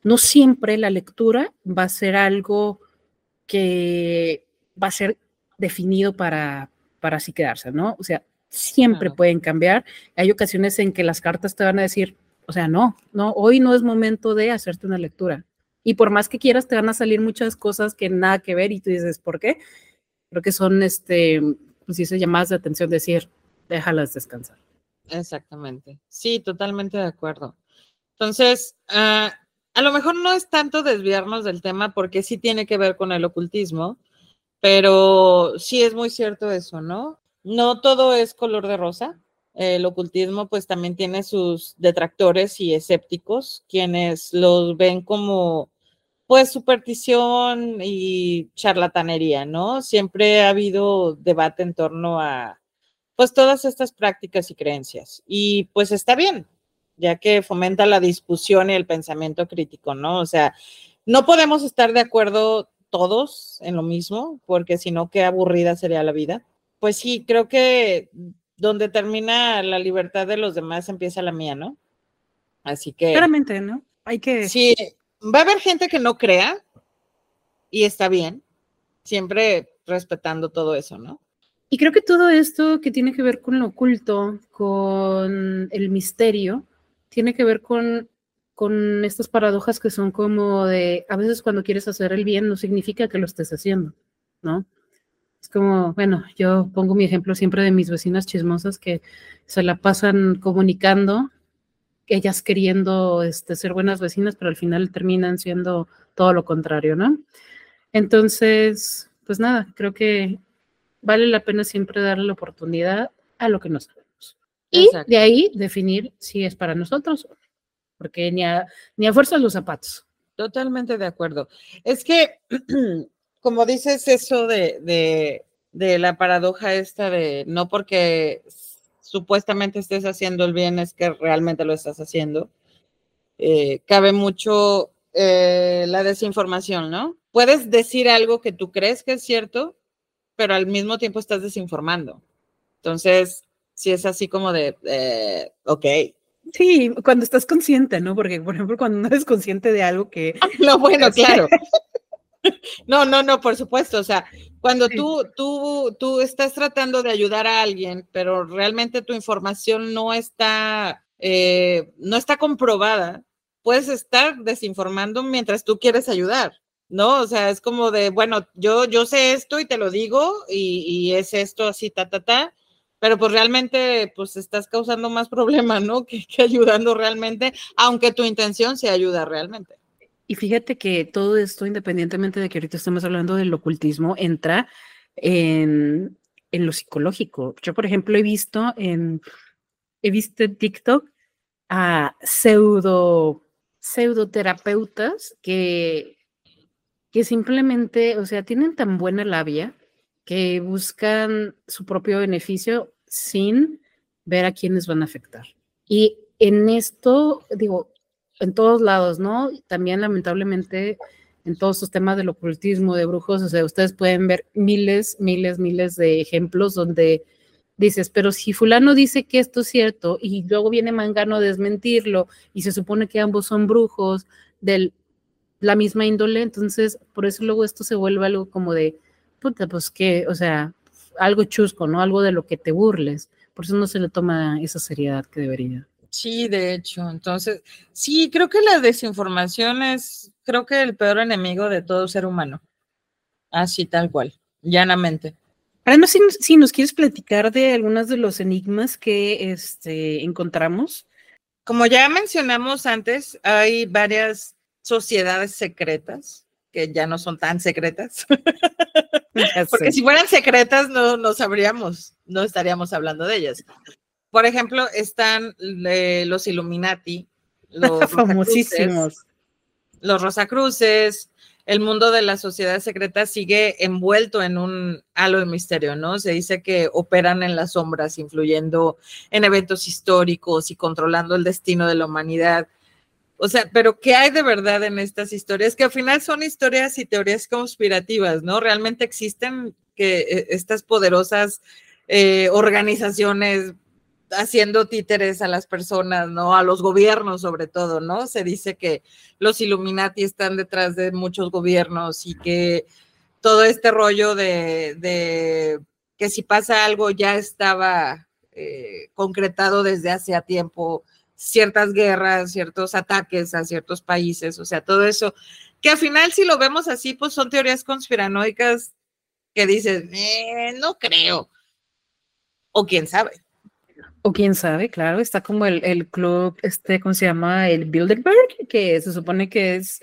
no siempre la lectura va a ser algo que va a ser definido para, para así quedarse, ¿no? O sea, siempre pueden cambiar. Hay ocasiones en que las cartas te van a decir, o sea, no, no, hoy no es momento de hacerte una lectura. Y por más que quieras, te van a salir muchas cosas que nada que ver y tú dices, ¿por qué? Creo que son, este, pues dice llamadas de atención, decir, déjalas descansar. Exactamente. Sí, totalmente de acuerdo. Entonces, uh, a lo mejor no es tanto desviarnos del tema porque sí tiene que ver con el ocultismo, pero sí es muy cierto eso, ¿no? No todo es color de rosa. El ocultismo pues también tiene sus detractores y escépticos, quienes los ven como pues superstición y charlatanería, ¿no? Siempre ha habido debate en torno a pues todas estas prácticas y creencias. Y pues está bien, ya que fomenta la discusión y el pensamiento crítico, ¿no? O sea, no podemos estar de acuerdo todos en lo mismo, porque si no, qué aburrida sería la vida. Pues sí, creo que donde termina la libertad de los demás empieza la mía, ¿no? Así que... Claramente, ¿no? Hay que... Sí, va a haber gente que no crea y está bien, siempre respetando todo eso, ¿no? Y creo que todo esto que tiene que ver con lo oculto, con el misterio, tiene que ver con, con estas paradojas que son como de, a veces cuando quieres hacer el bien no significa que lo estés haciendo, ¿no? Es como, bueno, yo pongo mi ejemplo siempre de mis vecinas chismosas que se la pasan comunicando, ellas queriendo este, ser buenas vecinas, pero al final terminan siendo todo lo contrario, ¿no? Entonces, pues nada, creo que vale la pena siempre darle la oportunidad a lo que nos y de ahí definir si es para nosotros, porque ni a, ni a fuerza los zapatos. Totalmente de acuerdo. Es que, como dices eso de, la paradoja esta de no porque supuestamente estés haciendo el bien es que realmente lo estás haciendo, eh, cabe mucho eh, la desinformación, ¿no? Puedes decir algo que tú crees que es cierto, pero al mismo tiempo estás desinformando. Entonces, si es así como de, eh, ok. Sí, cuando estás consciente, ¿no? Porque, por ejemplo, cuando no eres consciente de algo que... No, bueno, claro. No, no, no, por supuesto. O sea, Cuando tú, tú, tú estás tratando de ayudar a alguien, pero realmente tu información no está, eh, no está comprobada, puedes estar desinformando mientras tú quieres ayudar, ¿no? O sea, es como de, bueno, yo, yo sé esto y te lo digo y, y es esto así, ta, ta, ta, pero pues realmente pues estás causando más problemas, ¿no? Que, que, ayudando realmente, aunque tu intención sea ayudar realmente. Y fíjate que todo esto, independientemente de que ahorita estemos hablando del ocultismo, entra en, en lo psicológico. Yo, por ejemplo, he visto en, he visto en TikTok a pseudo, pseudoterapeutas que, que simplemente, o sea, tienen tan buena labia que buscan su propio beneficio sin ver a quiénes van a afectar. Y en esto, digo, en todos lados, ¿no? También lamentablemente en todos estos temas del ocultismo, de brujos, o sea, ustedes pueden ver miles, miles, miles de ejemplos donde dices, pero si fulano dice que esto es cierto y luego viene Mangano a desmentirlo y se supone que ambos son brujos de la misma índole, entonces por eso luego esto se vuelve algo como de, puta, pues que, o sea, algo chusco, ¿no? Algo de lo que te burles. Por eso no se le toma esa seriedad que debería. Sí, de hecho, entonces, sí, creo que la desinformación es, creo que el peor enemigo de todo ser humano. Así tal cual, llanamente. No si, si nos quieres platicar de algunos de los enigmas que este, encontramos. Como ya mencionamos antes, hay varias sociedades secretas que ya no son tan secretas. Porque si fueran secretas, no, no sabríamos, no estaríamos hablando de ellas por ejemplo, están eh, los Illuminati, los famosísimos. Los Rosacruces, el mundo de la sociedad secreta sigue envuelto en un halo de misterio, ¿no? Se dice que operan en las sombras, influyendo en eventos históricos y controlando el destino de la humanidad. O sea, pero ¿qué hay de verdad en estas historias? Que al final son historias y teorías conspirativas, ¿no? Realmente existen que eh, estas poderosas eh, organizaciones haciendo títeres a las personas, ¿no? A los gobiernos sobre todo, ¿no? Se dice que los Illuminati están detrás de muchos gobiernos y que todo este rollo de, que si pasa algo ya estaba eh, concretado desde hace tiempo, ciertas guerras, ciertos ataques a ciertos países, o sea, todo eso, que al final si lo vemos así, pues son teorías conspiranoicas que dices, eh, no creo, o quién sabe. O quién sabe, claro, está como el, el, club, este, ¿cómo se llama? El Bilderberg, que se supone que es,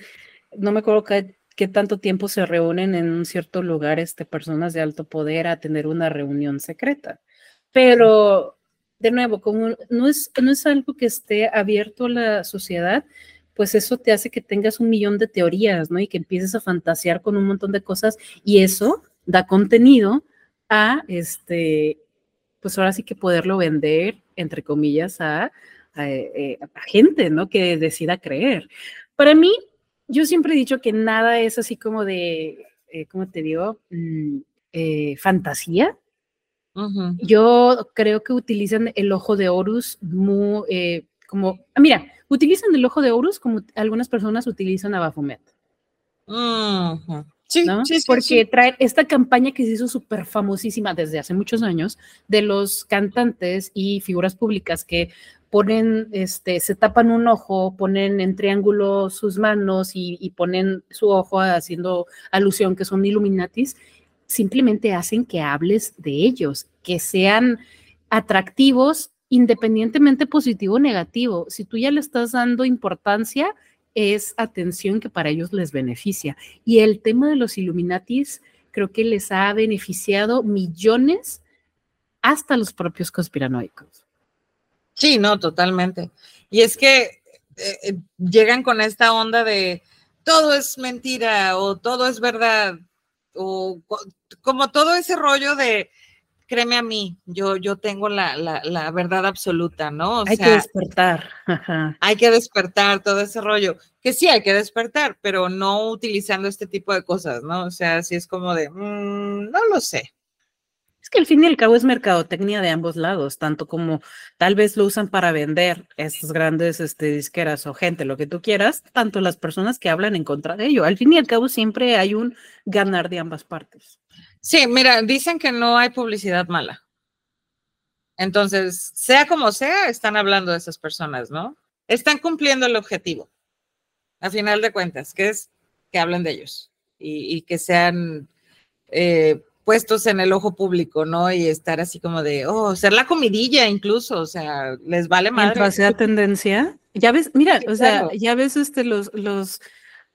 no me acuerdo qué, qué tanto tiempo se reúnen en un cierto lugar este, personas de alto poder a tener una reunión secreta. Pero, de nuevo, como no es, no es algo que esté abierto a la sociedad, pues eso te hace que tengas un millón de teorías, ¿no? Y que empieces a fantasear con un montón de cosas y eso da contenido a este pues ahora sí que poderlo vender, entre comillas, a, eh, gente, ¿no? Que decida creer. Para mí, yo siempre he dicho que nada es así como de, eh, ¿cómo te digo? Mm, eh, fantasía. Yo creo que utilizan el ojo de Horus muy, como, ah, mira, utilizan el ojo de Horus como algunas personas utilizan a Baphomet. Sí, sí, Porque trae esta campaña que se hizo súper famosísima desde hace muchos años de los cantantes y figuras públicas que ponen, este, se tapan un ojo, ponen en triángulo sus manos y, ponen su ojo haciendo alusión que son Illuminatis, simplemente hacen que hables de ellos, que sean atractivos independientemente positivo o negativo. Si tú ya le estás dando importancia, es atención que para ellos les beneficia. Y el tema de los Illuminatis creo que les ha beneficiado millones hasta los propios conspiranoicos. Sí, no, totalmente. Y es que eh, llegan con esta onda de todo es mentira o todo es verdad o como todo ese rollo de créeme a mí, yo, yo tengo la, la, verdad absoluta, ¿no? hay que despertar. Hay que despertar todo ese rollo, que sí hay que despertar, pero no utilizando este tipo de cosas, ¿no? O sea, si es como de, mm, no lo sé. Es que al fin y al cabo es mercadotecnia de ambos lados, tanto como tal vez lo usan para vender estas grandes este, disqueras o gente, lo que tú quieras, tanto las personas que hablan en contra de ello. Al fin y al cabo siempre hay un ganar de ambas partes. Sí, mira, dicen que no hay publicidad mala. Entonces, sea como sea, están hablando de esas personas, ¿no? Están cumpliendo el objetivo, a final de cuentas, que es que hablen de ellos y, que sean eh, puestos en el ojo público, ¿no? Y estar así como de, oh, ser la comidilla incluso, o sea, les vale más. Mientras sea tendencia, ya ves, mira, o sea, ya ves este, los, los,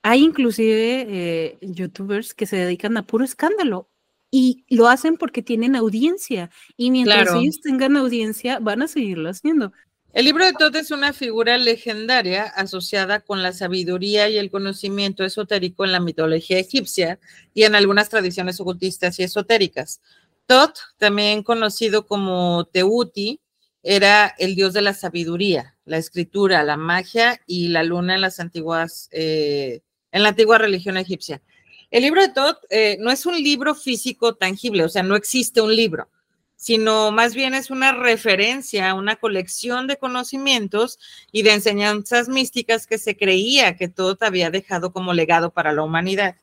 hay inclusive eh, youtubers que se dedican a puro escándalo y lo hacen porque tienen audiencia y mientras ellos tengan audiencia van a seguirlo haciendo. El libro de Tot es una figura legendaria asociada con la sabiduría y el conocimiento esotérico en la mitología egipcia y en algunas tradiciones ocultistas y esotéricas. Tot, también conocido como Teuti, era el dios de la sabiduría, la escritura, la magia y la luna en las antiguas, eh, en la antigua religión egipcia. El libro de Tot eh, no es un libro físico tangible, o sea, no existe un libro, sino más bien es una referencia, una colección de conocimientos y de enseñanzas místicas que se creía que Tot había dejado como legado para la humanidad.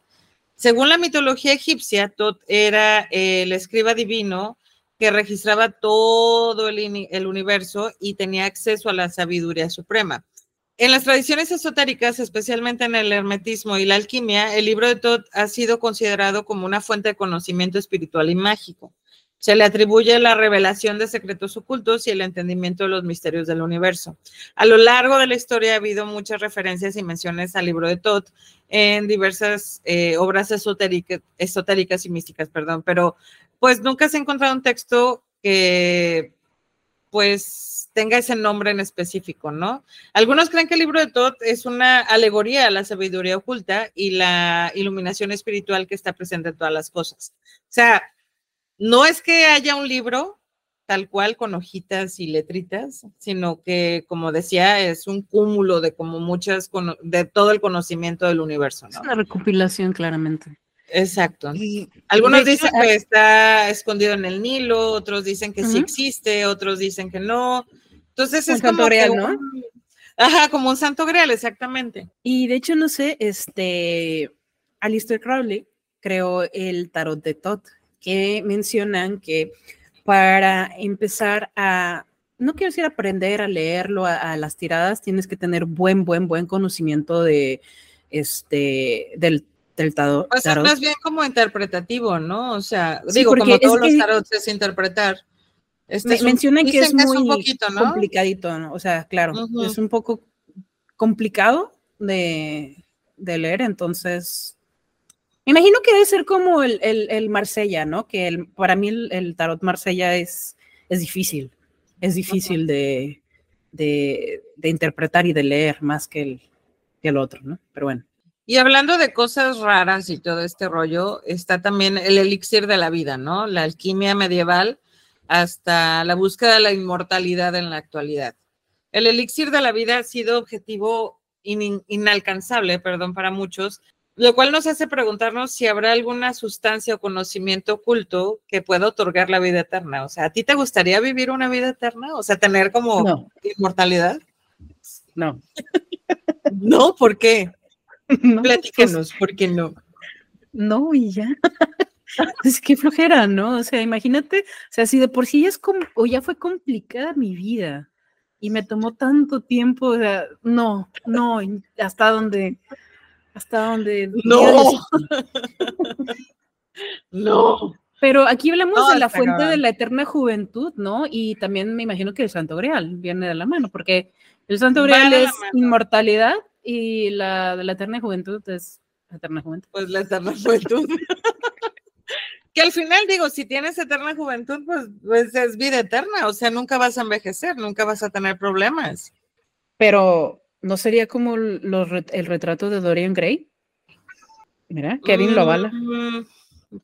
Según la mitología egipcia, Tot era el escriba divino que registraba todo el, el universo y tenía acceso a la sabiduría suprema. En las tradiciones esotéricas, especialmente en el hermetismo y la alquimia, el libro de Todd ha sido considerado como una fuente de conocimiento espiritual y mágico. Se le atribuye la revelación de secretos ocultos y el entendimiento de los misterios del universo. A lo largo de la historia ha habido muchas referencias y menciones al libro de Todd en diversas eh, obras esotéricas, esotéricas y místicas, perdón, pero pues nunca se ha encontrado un texto que pues tenga ese nombre en específico, ¿no? Algunos creen que el libro de Todd es una alegoría a la sabiduría oculta y la iluminación espiritual que está presente en todas las cosas. O sea, no es que haya un libro tal cual con hojitas y letritas, sino que, como decía, es un cúmulo de como muchas, de todo el conocimiento del universo, ¿no? Es una recopilación, claramente. Exacto. Algunos dicen que está escondido en el Nilo, otros dicen que sí existe, otros dicen que no. Entonces es como real, ¿no? Ajá, como un santo grial, exactamente. Y de hecho, no sé, este, Alistair Crowley creó el tarot de Tot, que mencionan que para empezar a, no quiero decir aprender a leerlo a, las tiradas, tienes que tener buen, buen, buen conocimiento de, este, del, del tarot. Pues es más bien como interpretativo, ¿no? O sea, digo, como todos los tarots es interpretar. Este mencionan que es muy complicadito, ¿no? O sea, claro, es un poco complicado de, leer, entonces me imagino que debe ser como el, el, Marsella, ¿no? Que el, para mí el, tarot Marsella es, es difícil, es difícil de, de, interpretar y de leer más que el, que el otro, ¿no? Pero bueno. Y hablando de cosas raras y todo este rollo, está también el elixir de la vida, ¿no? La alquimia medieval hasta la búsqueda de la inmortalidad en la actualidad. El elixir de la vida ha sido objetivo inalcanzable, perdón, para muchos, lo cual nos hace preguntarnos si habrá alguna sustancia o conocimiento oculto que pueda otorgar la vida eterna. O sea, ¿a ti te gustaría vivir una vida eterna? O sea, tener como inmortalidad. No. no, ¿por qué? No, Platícanos, ¿por qué no? No, y ya. es que flojera, ¿no? O sea, imagínate, o sea, si de por sí ya es como, o ya fue complicada mi vida y me tomó tanto tiempo, o sea, no, no, hasta donde, hasta donde. No. no. Pero aquí hablamos de la fuente de la eterna juventud, ¿no? Y también me imagino que el Santo Grial viene de la mano, porque el Santo Grial es inmortalidad y la de la eterna juventud es la eterna juventud. Pues la eterna juventud. que al final digo, si tienes eterna juventud, pues, pues, es vida eterna, o sea, nunca vas a envejecer, nunca vas a tener problemas. Pero, ¿no sería como el retrato de Dorian Gray? Mira, Kevin lo avala. Mm,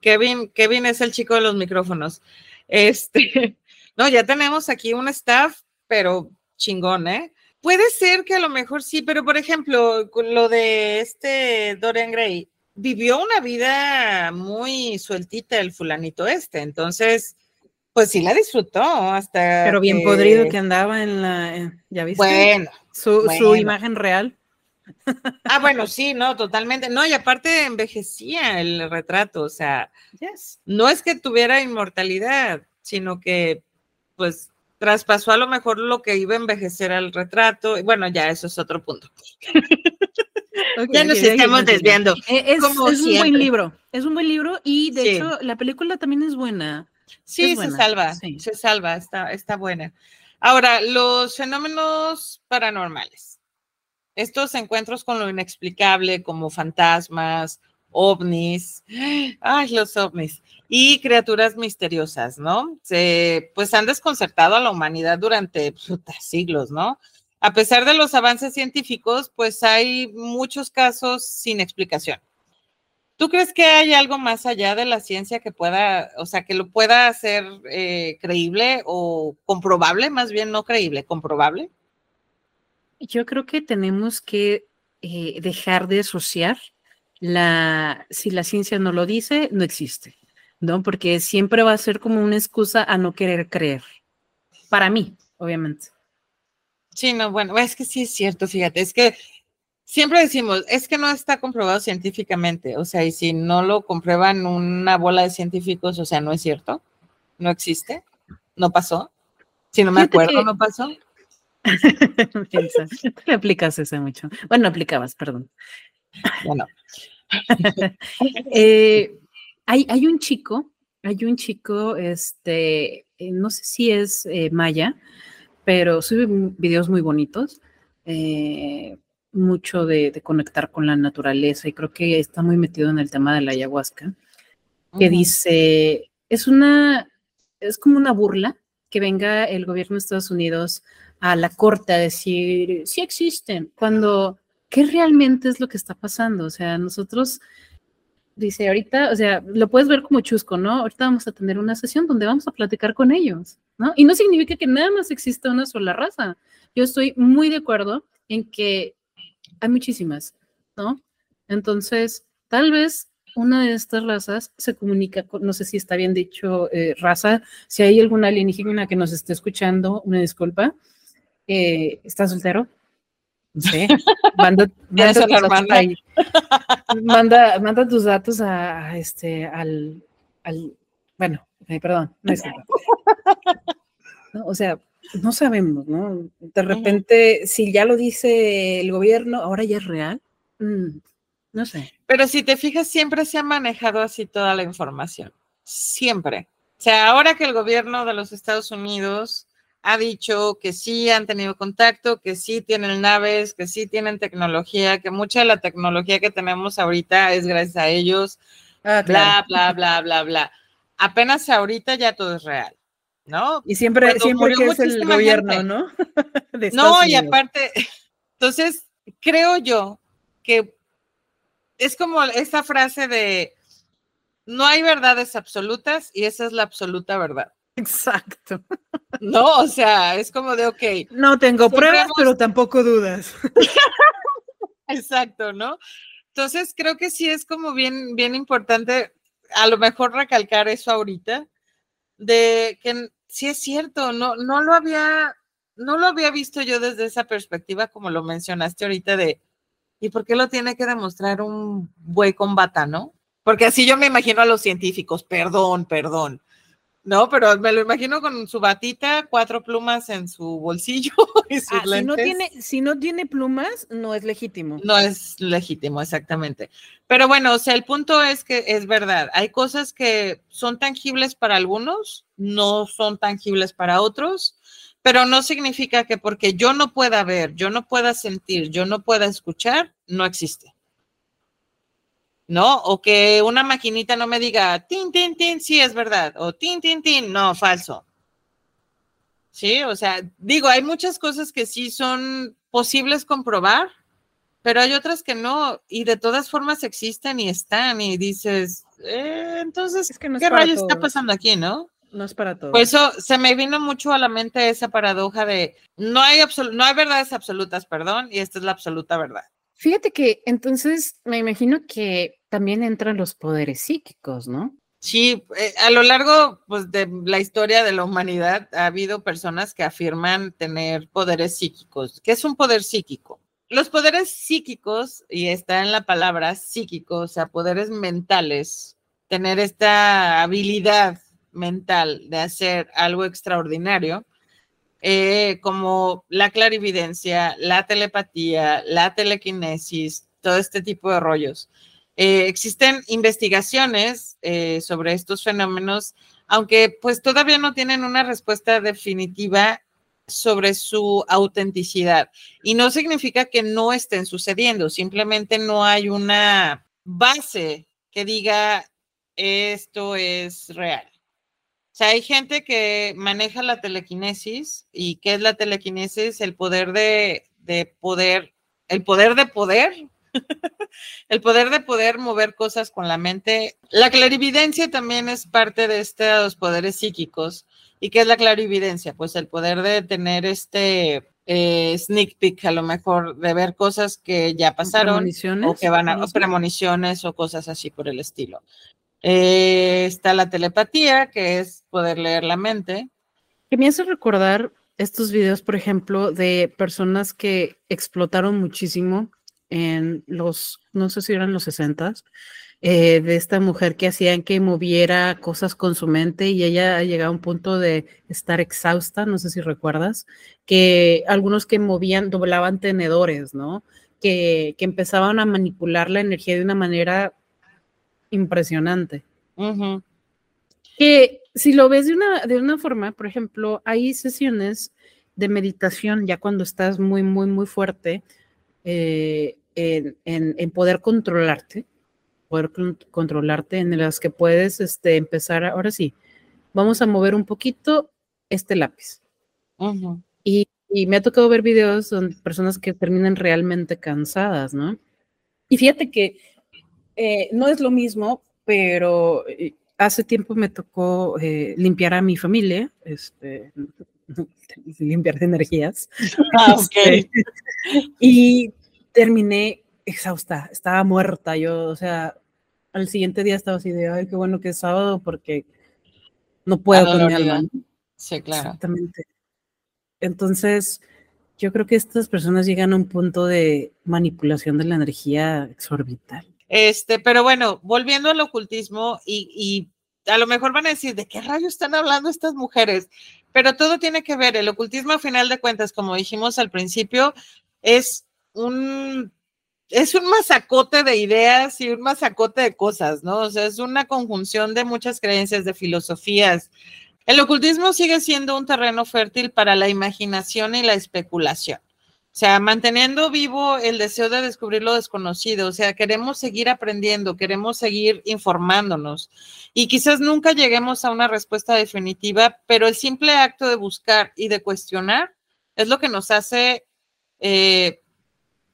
Kevin, Kevin es el chico de los micrófonos. Este, no, ya tenemos aquí un staff, pero chingón, ¿eh? Puede ser que a lo mejor sí, pero por ejemplo, lo de este Dorian Gray, vivió una vida muy sueltita el fulanito este, entonces, pues sí la disfrutó hasta. Pero bien podrido que andaba en la, ya viste. Bueno. Su, su imagen real. Ah, bueno, sí, no, totalmente. No, y aparte envejecía el retrato, o sea, no es que tuviera inmortalidad, sino que, pues, traspasó a lo mejor lo que iba a envejecer al retrato. Bueno, ya eso es otro punto. ya nos estamos desviando. Eh, es, un buen libro, es un buen libro y de hecho la película también es buena. Sí, se salva, se salva, está, está buena. Ahora, los fenómenos paranormales, estos encuentros con lo inexplicable como fantasmas, ovnis, ay, los ovnis, y criaturas misteriosas, ¿no? Se, pues han desconcertado a la humanidad durante siglos, ¿no? A pesar de los avances científicos, pues hay muchos casos sin explicación. ¿Tú crees que hay algo más allá de la ciencia que pueda, o sea, que lo pueda hacer eh, creíble o comprobable, más bien no creíble, comprobable? Yo creo que tenemos que eh, dejar de asociar la, si la ciencia no lo dice, no existe, ¿no? Porque siempre va a ser como una excusa a no querer creer. Para mí, obviamente. Sí, no, bueno, es que sí es cierto, fíjate, es que siempre decimos, es que no está comprobado científicamente, o sea, y si no lo comprueban una bola de científicos, o sea, no es cierto, no existe, no pasó, si no me acuerdo, no pasó. Le aplicas ese mucho. Bueno, aplicabas, perdón. Bueno. Eh, hay, hay un chico, hay un chico, este, eh, no sé si es eh, maya, pero sube videos muy bonitos. Eh, mucho de, conectar con la naturaleza y creo que está muy metido en el tema de la ayahuasca, que dice, es una, es como una burla que venga el gobierno de Estados Unidos a la corte a decir, sí existen, cuando, ¿qué realmente es lo que está pasando? O sea, nosotros, dice, ahorita, o sea, lo puedes ver como chusco, ¿no? Ahorita vamos a tener una sesión donde vamos a platicar con ellos, ¿no? Y no significa que nada más exista una sola raza. Yo estoy muy de acuerdo en que hay muchísimas, ¿no? Entonces, tal vez una de estas razas se comunica con, no sé si está bien dicho eh, raza, si hay alguna alienígena que nos esté escuchando, una disculpa, eh, ¿está soltero? No sé, manda, manda, tus datos a, este, al, al, bueno, eh, perdón, no es ¿No? O sea, no sabemos, ¿no? De repente, si ya lo dice el gobierno, ahora ya es real. Mm, no sé. Pero si te fijas, siempre se ha manejado así toda la información. Siempre. O sea, ahora que el gobierno de los Estados Unidos ha dicho que sí han tenido contacto, que sí tienen naves, que sí tienen tecnología, que mucha de la tecnología que tenemos ahorita es gracias a ellos, ah, bla, bla, bla, bla, bla. Apenas ahorita ya todo es real. ¿no? Y siempre, siempre que es el gobierno, ¿no? no, y aparte, entonces creo yo que es como esa frase de no hay verdades absolutas y esa es la absoluta verdad. Exacto. No, o sea, es como de, ok. No tengo pruebas, pero tampoco dudas. Exacto, ¿no? Entonces creo que sí es como bien, bien importante a lo mejor recalcar eso ahorita, de que sí es cierto, no, no lo había, no lo había visto yo desde esa perspectiva, como lo mencionaste ahorita, de ¿y por qué lo tiene que demostrar un buey con bata, no? Porque así yo me imagino a los científicos, perdón, perdón. No, pero me lo imagino con su batita, cuatro plumas en su bolsillo y sus ah, Si no, tiene, si no tiene plumas, no es legítimo. No es legítimo, exactamente. Pero bueno, o sea, el punto es que es verdad. Hay cosas que son tangibles para algunos, no son tangibles para otros, pero no significa que porque yo no pueda ver, yo no pueda sentir, yo no pueda escuchar, no existe. ¿No? O que una maquinita no me diga, tin, tin, tin, sí es verdad, o tin, tin, tin, no, falso. Sí, o sea, digo, hay muchas cosas que sí son posibles comprobar, pero hay otras que no, y de todas formas existen y están, y dices, eh, entonces, ¿qué rayos está pasando aquí, no? No es para todo. Por eso se me vino mucho a la mente esa paradoja de no hay, no hay verdades absolutas, perdón, y esta es la absoluta verdad. Fíjate que entonces me imagino que también entran los poderes psíquicos, ¿no? Sí, eh, a lo largo pues, de la historia de la humanidad ha habido personas que afirman tener poderes psíquicos. ¿Qué es un poder psíquico? los poderes psíquicos, y está en la palabra psíquico, o sea, poderes mentales, tener esta habilidad mental de hacer algo extraordinario, eh, como la clarividencia, la telepatía, la telequinesis, todo este tipo de rollos. Eh, existen investigaciones eh, sobre estos fenómenos, aunque pues todavía no tienen una respuesta definitiva sobre su autenticidad. Y no significa que no estén sucediendo, simplemente no hay una base que diga esto es real. O sea, hay gente que maneja la telequinesis y ¿qué es la telequinesis? El poder de, de poder, el poder de poder, el poder de poder mover cosas con la mente. La clarividencia también es parte de estos poderes psíquicos. ¿Y qué es la clarividencia? Pues el poder de tener este eh, sneak peek, a lo mejor, de ver cosas que ya pasaron o que van a, premoniciones o cosas así por el estilo. Eh, está la telepatía, que es poder leer la mente. Que me hace recordar estos videos, por ejemplo, de personas que explotaron muchísimo en los, no sé si eran los 60 eh, de esta mujer que hacían que moviera cosas con su mente y ella ha llegado a un punto de estar exhausta, no sé si recuerdas, que algunos que movían, doblaban tenedores, ¿no? Que, que empezaban a manipular la energía de una manera impresionante. Que si lo ves de una, de una forma, por ejemplo, hay sesiones de meditación ya cuando estás muy, muy, muy fuerte eh, en, en, poder controlarte, poder controlarte, en las que puedes este, empezar, ahora sí, vamos a mover un poquito este lápiz. y, y, me ha tocado ver videos donde personas que terminan realmente cansadas, ¿no? Y fíjate que eh, no es lo mismo, pero eh, hace tiempo me tocó eh, limpiar a mi familia, este, limpiar de energías. Ah, okay. Este, y terminé exhausta, estaba muerta. Yo, o sea, al siguiente día estaba así de, ay, qué bueno que es sábado porque no puedo con mi alma. Sí, claro. Exactamente. Entonces, yo creo que estas personas llegan a un punto de manipulación de la energía exorbital. Este, pero bueno, volviendo al ocultismo y, a lo mejor van a decir, ¿de qué rayos están hablando estas mujeres? Pero todo tiene que ver, el ocultismo a final de cuentas, como dijimos al principio, es un, es un masacote de ideas y un masacote de cosas, ¿no? O sea, es una conjunción de muchas creencias, de filosofías. El ocultismo sigue siendo un terreno fértil para la imaginación y la especulación. O sea, manteniendo vivo el deseo de descubrir lo desconocido, o sea, queremos seguir aprendiendo, queremos seguir informándonos. Y quizás nunca lleguemos a una respuesta definitiva, pero el simple acto de buscar y de cuestionar es lo que nos hace eh,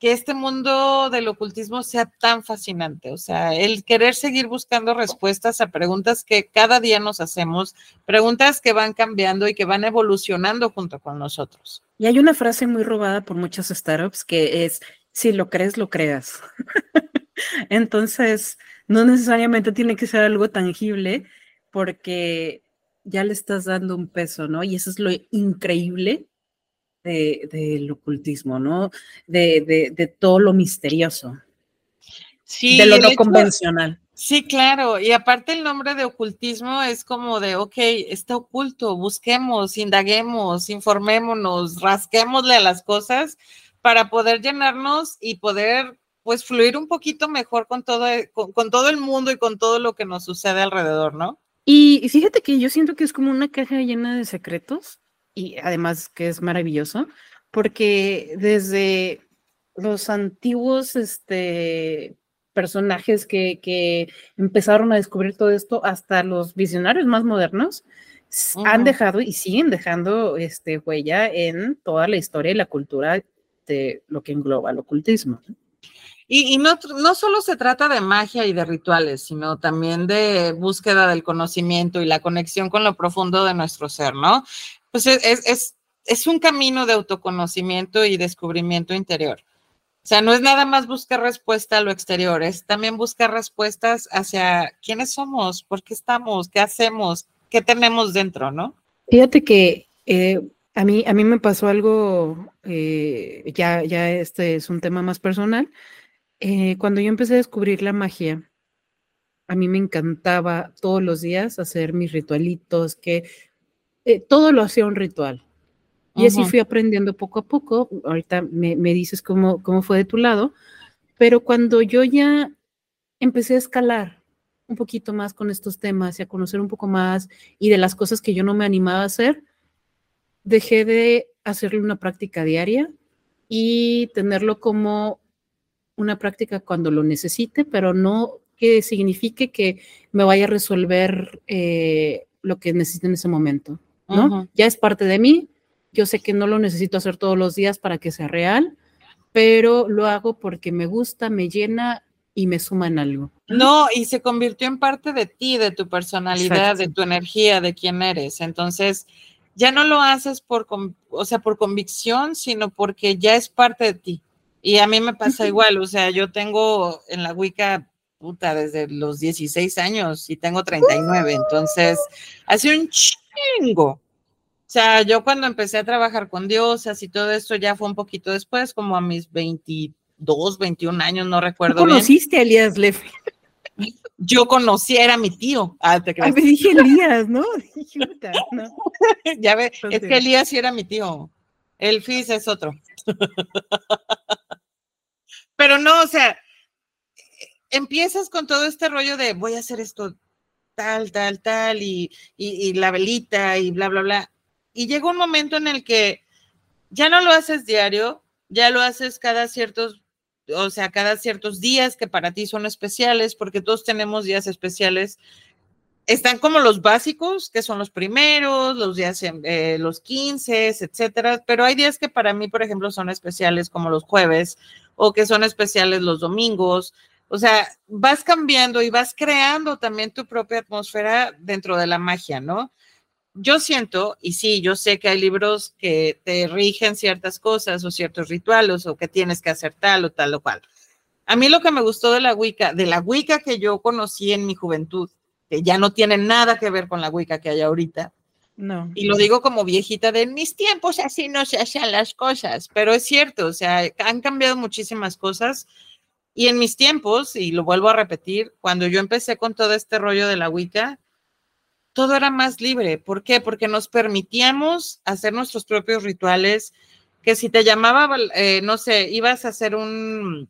que este mundo del ocultismo sea tan fascinante. O sea, el querer seguir buscando respuestas a preguntas que cada día nos hacemos, preguntas que van cambiando y que van evolucionando junto con nosotros. Y hay una frase muy robada por muchas startups que es, si lo crees, lo creas. Entonces, no necesariamente tiene que ser algo tangible porque ya le estás dando un peso, ¿no? Y eso es lo increíble del ocultismo, ¿no? De, de, todo lo misterioso. Sí, de lo no convencional. Sí, claro. Y aparte el nombre de ocultismo es como de, ok, está oculto, busquemos, indaguemos, informémonos, rasquémosle a las cosas para poder llenarnos y poder pues fluir un poquito mejor con todo, con, con todo el mundo y con todo lo que nos sucede alrededor, ¿no? Y fíjate que yo siento que es como una caja llena de secretos y además que es maravilloso, porque desde los antiguos este, personajes que, que, empezaron a descubrir todo esto hasta los visionarios más modernos han dejado y siguen dejando este, huella en toda la historia y la cultura de lo que engloba el ocultismo. Y, y no, no, solo se trata de magia y de rituales, sino también de búsqueda del conocimiento y la conexión con lo profundo de nuestro ser, ¿no? Pues es, es, es un camino de autoconocimiento y descubrimiento interior. O sea, no es nada más buscar respuesta a lo exterior, es también buscar respuestas hacia quiénes somos, por qué estamos, qué hacemos, qué tenemos dentro, ¿no? Fíjate que eh, A mí, a mí me pasó algo, eh, ya, ya este es un tema más personal. Eh, cuando yo empecé a descubrir la magia, a mí me encantaba todos los días hacer mis ritualitos, que eh, todo lo hacía un ritual. Y así fui aprendiendo poco a poco. Ahorita me, me, dices cómo, cómo fue de tu lado, pero cuando yo ya empecé a escalar un poquito más con estos temas y a conocer un poco más y de las cosas que yo no me animaba a hacer, dejé de hacerle una práctica diaria y tenerlo como una práctica cuando lo necesite, pero no que signifique que me vaya a resolver eh, lo que necesite en ese momento, ¿no? Ya es parte de mí, yo sé que no lo necesito hacer todos los días para que sea real, pero lo hago porque me gusta, me llena y me suma en algo. No, y se convirtió en parte de ti, de tu personalidad, de tu energía, de quién eres. Entonces, ya no lo haces por, o sea, por convicción, sino porque ya es parte de ti. Y a mí me pasa igual, o sea, yo tengo en la Wicca, puta, desde los 16 años y tengo 39, entonces, hace un chingo. O sea, yo cuando empecé a trabajar con diosas y todo esto ya fue un poquito después, como a mis 22, 21 años, no recuerdo. ¿Tú conociste a Elías Leff? yo conocí, era mi tío. Ah, te me dije Elías, ¿no? ya ve, es que Elías sí era mi tío. El Fis es otro. Pero no, o sea, empiezas con todo este rollo de voy a hacer esto tal, tal, tal, y, y la velita y bla, bla, bla. Y llega un momento en el que ya no lo haces diario, ya lo haces cada ciertos o sea, cada ciertos días que para ti son especiales, porque todos tenemos días especiales. Están como los básicos, que son los primeros, los días, eh, los 15, etcétera, pero hay días que para mí, por ejemplo, son especiales como los jueves o que son especiales los domingos. O sea, vas cambiando y vas creando también tu propia atmósfera dentro de la magia, ¿no? yo siento, y sí, yo sé que hay libros que te rigen ciertas cosas o ciertos rituales o que tienes que hacer tal o tal o cual. A mí lo que me gustó de la Wicca, de la Wicca que yo conocí en mi juventud, que ya no tiene nada que ver con la Wicca que hay ahorita. No. Y lo digo como viejita de en mis tiempos así no se hacían las cosas, pero es cierto, o sea, han cambiado muchísimas cosas. Y en mis tiempos, y lo vuelvo a repetir, cuando yo empecé con todo este rollo de la Wicca, todo era más libre. ¿Por qué? Porque nos permitíamos hacer nuestros propios rituales, que si te llamaba, eh, no sé, ibas a hacer un,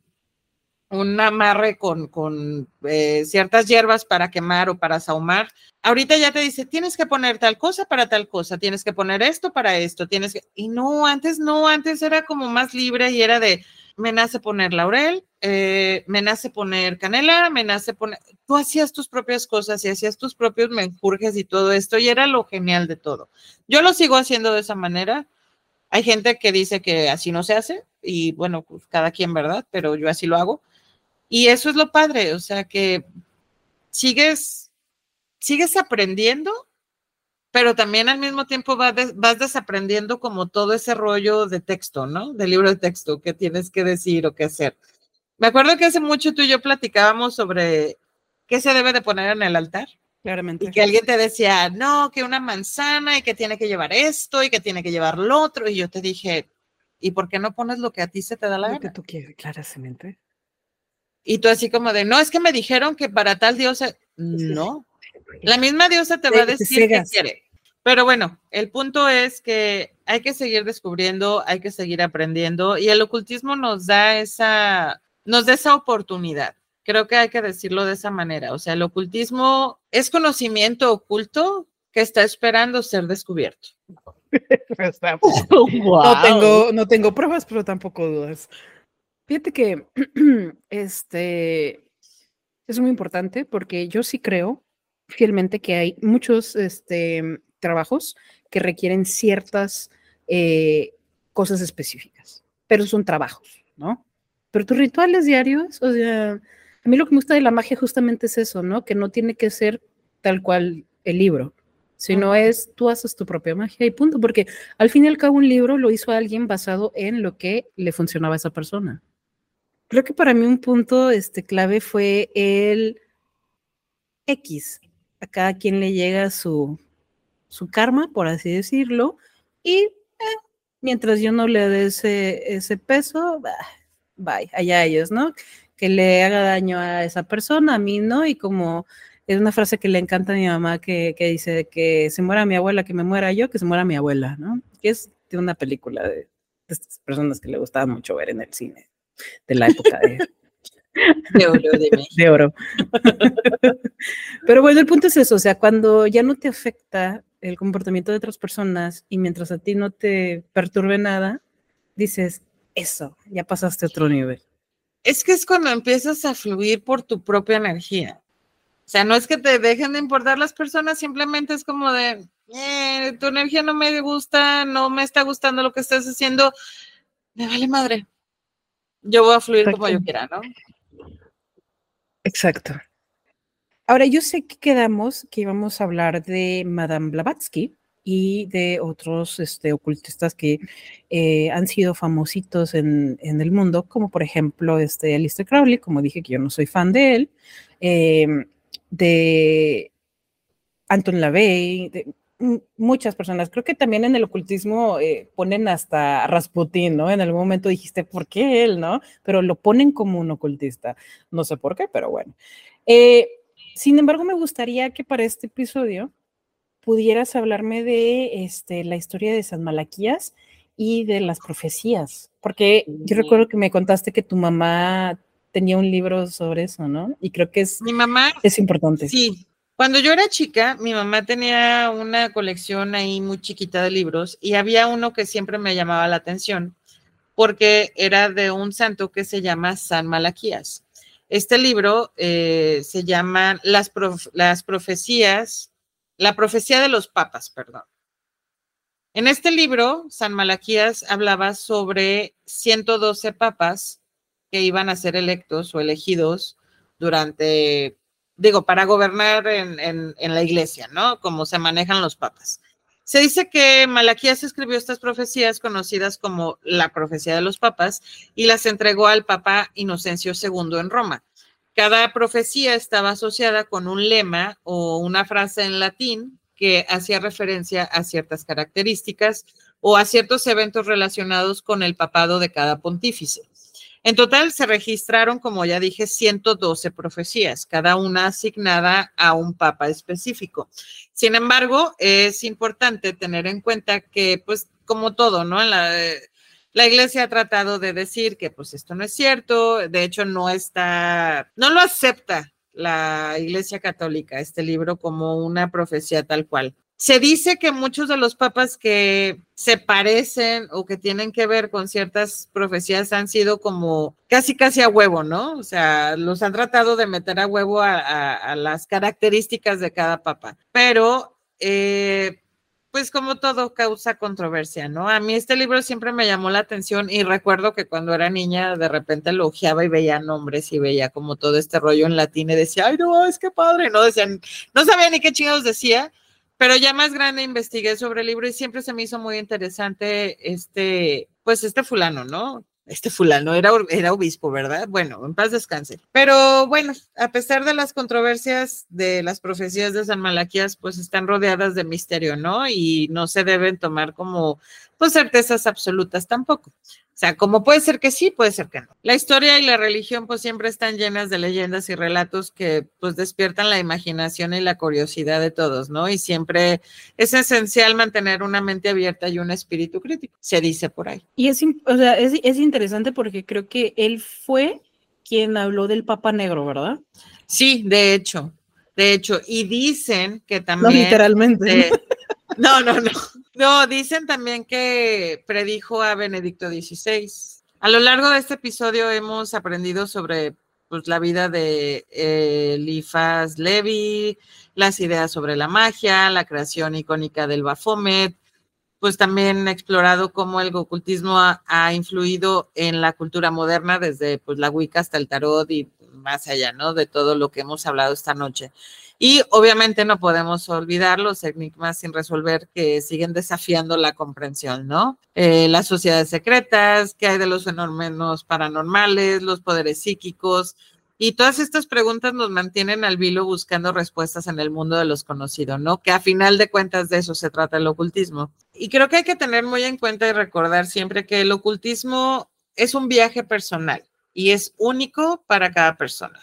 un amarre con, con eh, ciertas hierbas para quemar o para sahumar, ahorita ya te dice, tienes que poner tal cosa para tal cosa, tienes que poner esto para esto, tienes que... Y no, antes no, antes era como más libre y era de, me nace poner laurel, eh, me nace poner canela, me nace poner, tú hacías tus propias cosas y hacías tus propios menjurjes y todo esto y era lo genial de todo. Yo lo sigo haciendo de esa manera. Hay gente que dice que así no se hace y bueno, pues cada quien, ¿verdad? Pero yo así lo hago. Y eso es lo padre, o sea que sigues, sigues aprendiendo pero también al mismo tiempo vas, vas, desaprendiendo como todo ese rollo de texto, ¿no? De libro de texto, qué tienes que decir o qué hacer. Me acuerdo que hace mucho tú y yo platicábamos sobre qué se debe de poner en el altar. Claramente. Y que alguien te decía, no, que una manzana y que tiene que llevar esto y que tiene que llevar lo otro. Y yo te dije, ¿y por qué no pones lo que a ti se te da la lo gana? que tú quieres, claramente. Y tú así como de, no, es que me dijeron que para tal diosa, no, la misma diosa te va a decir que quiere. Pero bueno, el punto es que hay que seguir descubriendo, hay que seguir aprendiendo y el ocultismo nos da esa, nos da esa oportunidad. Creo que hay que decirlo de esa manera. O sea, el ocultismo es conocimiento oculto que está esperando ser descubierto. no, tengo, no tengo pruebas, pero tampoco dudas. Fíjate que este es muy importante porque yo sí creo fielmente que hay muchos este, trabajos que requieren ciertas eh, cosas específicas, pero son trabajos, ¿no? Pero tus rituales diarios, o sea, a mí lo que me gusta de la magia justamente es eso, ¿no? Que no tiene que ser tal cual el libro, sino es tú haces tu propia magia y punto, porque al fin y al cabo un libro lo hizo alguien basado en lo que le funcionaba a esa persona. Creo que para mí un punto este, clave fue el X, a cada quien le llega su, su karma, por así decirlo, y mientras yo no le dé ese, ese peso, bah, bye, allá ellos, ¿no? Que le haga daño a esa persona, a mí no, y como es una frase que le encanta a mi mamá que, que dice que se muera mi abuela, que me muera yo, que se muera mi abuela, ¿no? Que es de una película de, de estas personas que le gustaba mucho ver en el cine, de la época de, De oro de de oro. Pero bueno, el punto es eso, o sea, cuando ya no te afecta el comportamiento de otras personas y mientras a ti no te perturbe nada, dices, eso, ya pasaste a otro nivel. Es que es cuando empiezas a fluir por tu propia energía. O sea, no es que te dejen de importar las personas, simplemente es como de, "Eh, tu energía no me gusta, no me está gustando lo que estás haciendo, me vale madre. Yo voy a fluir como yo quiera, ¿no? Exacto. Ahora, yo sé que quedamos que íbamos a hablar de Madame Blavatsky y de otros este, ocultistas que eh, han sido famositos en, en el mundo, como por ejemplo este Aleister Crowley, como dije que yo no soy fan de él, em, de Anton LaVey, de muchas personas. Creo que también en el ocultismo eh, ponen hasta a Rasputín, ¿no? En algún momento dijiste, ¿por qué él, no? Pero lo ponen como un ocultista. No sé por qué, pero bueno. Eh, sin embargo, me gustaría que para este episodio pudieras hablarme de este, la historia de San Malaquías y de las profecías, porque yo recuerdo que me contaste que tu mamá tenía un libro sobre eso, ¿no? Y creo que es, Mi mamá es importante. Sí, cuando yo era chica, mi mamá tenía una colección ahí muy chiquita de libros y había uno que siempre me llamaba la atención porque era de un santo que se llama San Malaquías. Este libro eh, se llama las, prof- las profecías, la profecía de los papas, perdón. En este libro, San Malaquías hablaba sobre 112 papas que iban a ser electos o elegidos durante digo, para gobernar en, en, en, la iglesia, ¿no? Como se manejan los papas. Se dice que Malaquías escribió estas profecías conocidas como la profecía de los papas y las entregó al Papa Inocencio II en Roma. Cada profecía estaba asociada con un lema o una frase en latín que hacía referencia a ciertas características o a ciertos eventos relacionados con el papado de cada pontífice. En total se registraron, como ya dije, 112 profecías, cada una asignada a un papa específico. Sin embargo, es importante tener en cuenta que, pues, como todo, ¿no? La, la iglesia ha tratado de decir que, pues, esto no es cierto, de hecho, no está, no lo acepta la iglesia católica, este libro, como una profecía tal cual. Se dice que muchos de los papas que se parecen o que tienen que ver con ciertas profecías han sido como casi casi a huevo, ¿no? O sea, los han tratado de meter a huevo a, las características de cada papa. Pero, eh, pues como todo causa controversia, ¿no? A mí este libro siempre me llamó la atención y recuerdo que cuando era niña de repente lo y veía nombres y veía como todo este rollo en latín y decía, ay, no, es que padre, no decían, no sabía ni qué chingados decía pero ya más grande investigué sobre el libro y siempre se me hizo muy interesante este, pues este fulano, ¿no? Este fulano era, era obispo, ¿verdad? Bueno, en paz descanse. Pero bueno, a pesar de las controversias de las profecías de San Malaquías, pues están rodeadas de misterio, ¿no? Y no se deben tomar como, pues, certezas absolutas tampoco. O sea, como puede ser que sí, puede ser que no. La historia y la religión pues siempre están llenas de leyendas y relatos que pues despiertan la imaginación y la curiosidad de todos, ¿no? Y siempre es esencial mantener una mente abierta y un espíritu crítico, se dice por ahí. Y es, o sea, es, es interesante porque creo que él fue quien habló del Papa Negro, ¿verdad? Sí, de hecho, de hecho, y dicen que también... No, literalmente. Eh, no, no, no. No, dicen también que predijo a Benedicto XVI. A lo largo de este episodio hemos aprendido sobre pues, la vida de eh, Eliphas Levi, las ideas sobre la magia, la creación icónica del Baphomet, pues también explorado cómo el ocultismo ha, ha, influido en la cultura moderna, desde pues, la Wicca hasta el tarot y más allá, ¿no? De todo lo que hemos hablado esta noche. Y obviamente no podemos olvidar los enigmas sin resolver que siguen desafiando la comprensión, ¿no? Eh, las sociedades secretas, qué hay de los fenómenos paranormales, los poderes psíquicos Y todas estas preguntas nos mantienen al vilo buscando respuestas en el mundo de los conocidos, ¿no? Que a final de cuentas de eso se trata el ocultismo. Y creo que hay que tener muy en cuenta y recordar siempre que el ocultismo es un viaje personal y es único para cada persona.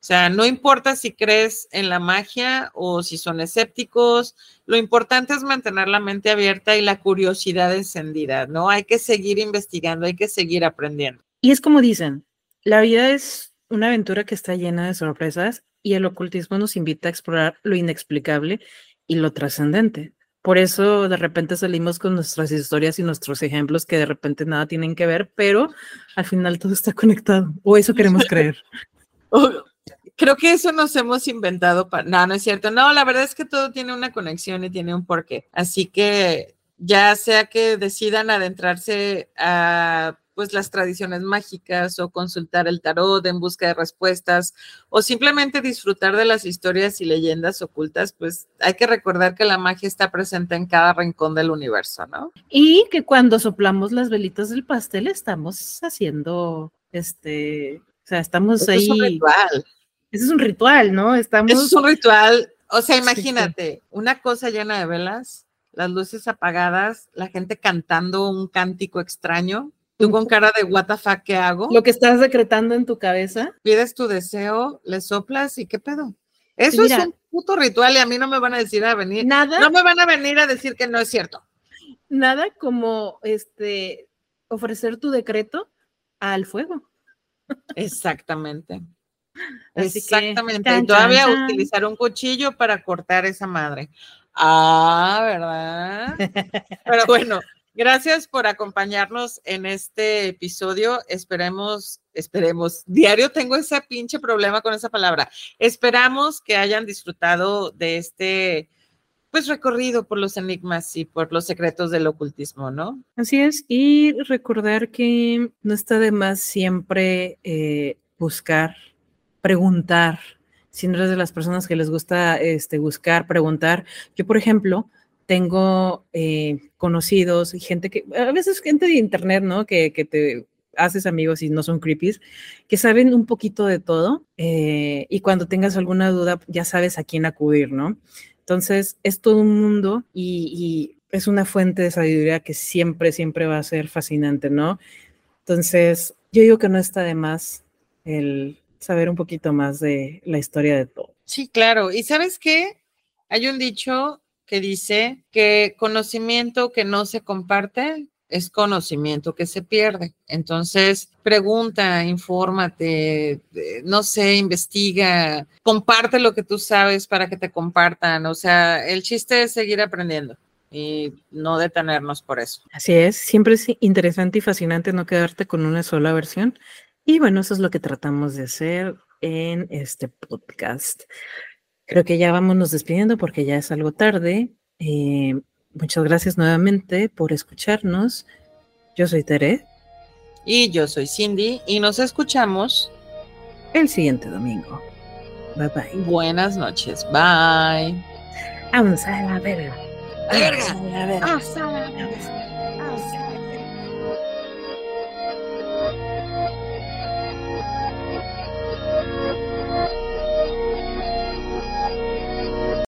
O sea, no importa si crees en la magia o si son escépticos, lo importante es mantener la mente abierta y la curiosidad encendida, ¿no? Hay que seguir investigando, hay que seguir aprendiendo. Y es como dicen, la vida es una aventura que está llena de sorpresas y el ocultismo nos invita a explorar lo inexplicable y lo trascendente. Por eso de repente salimos con nuestras historias y nuestros ejemplos que de repente nada tienen que ver, pero al final todo está conectado. O eso queremos creer. Creo que eso nos hemos inventado. Para... No, no es cierto. No, la verdad es que todo tiene una conexión y tiene un porqué. Así que ya sea que decidan adentrarse a pues las tradiciones mágicas o consultar el tarot en busca de respuestas o simplemente disfrutar de las historias y leyendas ocultas, pues hay que recordar que la magia está presente en cada rincón del universo, ¿no? Y que cuando soplamos las velitas del pastel estamos haciendo este, o sea, estamos ahí. Es un ritual. Ese es un ritual, ¿no? Estamos. Eso es un ritual. O sea, imagínate, una cosa llena de velas, las luces apagadas, la gente cantando un cántico extraño Tú con cara de what the fuck, ¿qué hago? Lo que estás decretando en tu cabeza. Pides tu deseo, le soplas y qué pedo. Eso es un puto ritual y a mí no me van a decir a venir. Nada. No me van a venir a decir que no es cierto. Nada como este ofrecer tu decreto al fuego. Exactamente. Exactamente. y todavía utilizar un cuchillo para cortar esa madre. Ah, ¿verdad? Pero bueno, Gracias por acompañarnos en este episodio. Esperemos, esperemos. Diario tengo ese pinche problema con esa palabra. Esperamos que hayan disfrutado de este pues recorrido por los enigmas y por los secretos del ocultismo, ¿no? Así es, y recordar que no está de más siempre eh, buscar, preguntar, si no de las personas que les gusta este, buscar, preguntar. Yo, por ejemplo, tengo eh, conocidos y gente que, a veces gente de internet, ¿no? Que, que, te haces amigos y no son creepies, que saben un poquito de todo eh, y cuando tengas alguna duda ya sabes a quién acudir, ¿no? Entonces es todo un mundo y, y es una fuente de sabiduría que siempre, siempre va a ser fascinante, ¿no? Entonces yo digo que no está de más el saber un poquito más de la historia de todo. Sí, claro. ¿Y sabes qué? Hay un dicho que dice que conocimiento que no se comparte es conocimiento que se pierde. Entonces, pregunta, infórmate, no sé, investiga, comparte lo que tú sabes para que te compartan. O sea, el chiste es seguir aprendiendo y no detenernos por eso. Así es, siempre es interesante y fascinante no quedarte con una sola versión. Y bueno, eso es lo que tratamos de hacer en este podcast. Creo que ya vámonos despidiendo porque ya es algo tarde. Eh, muchas gracias nuevamente por escucharnos. Yo soy Tere. Y yo soy Cindy y nos escuchamos el siguiente domingo. Bye bye. Buenas noches. Bye. Vamos a la verga. Verga. Vamos a la verga. Vamos a la verga.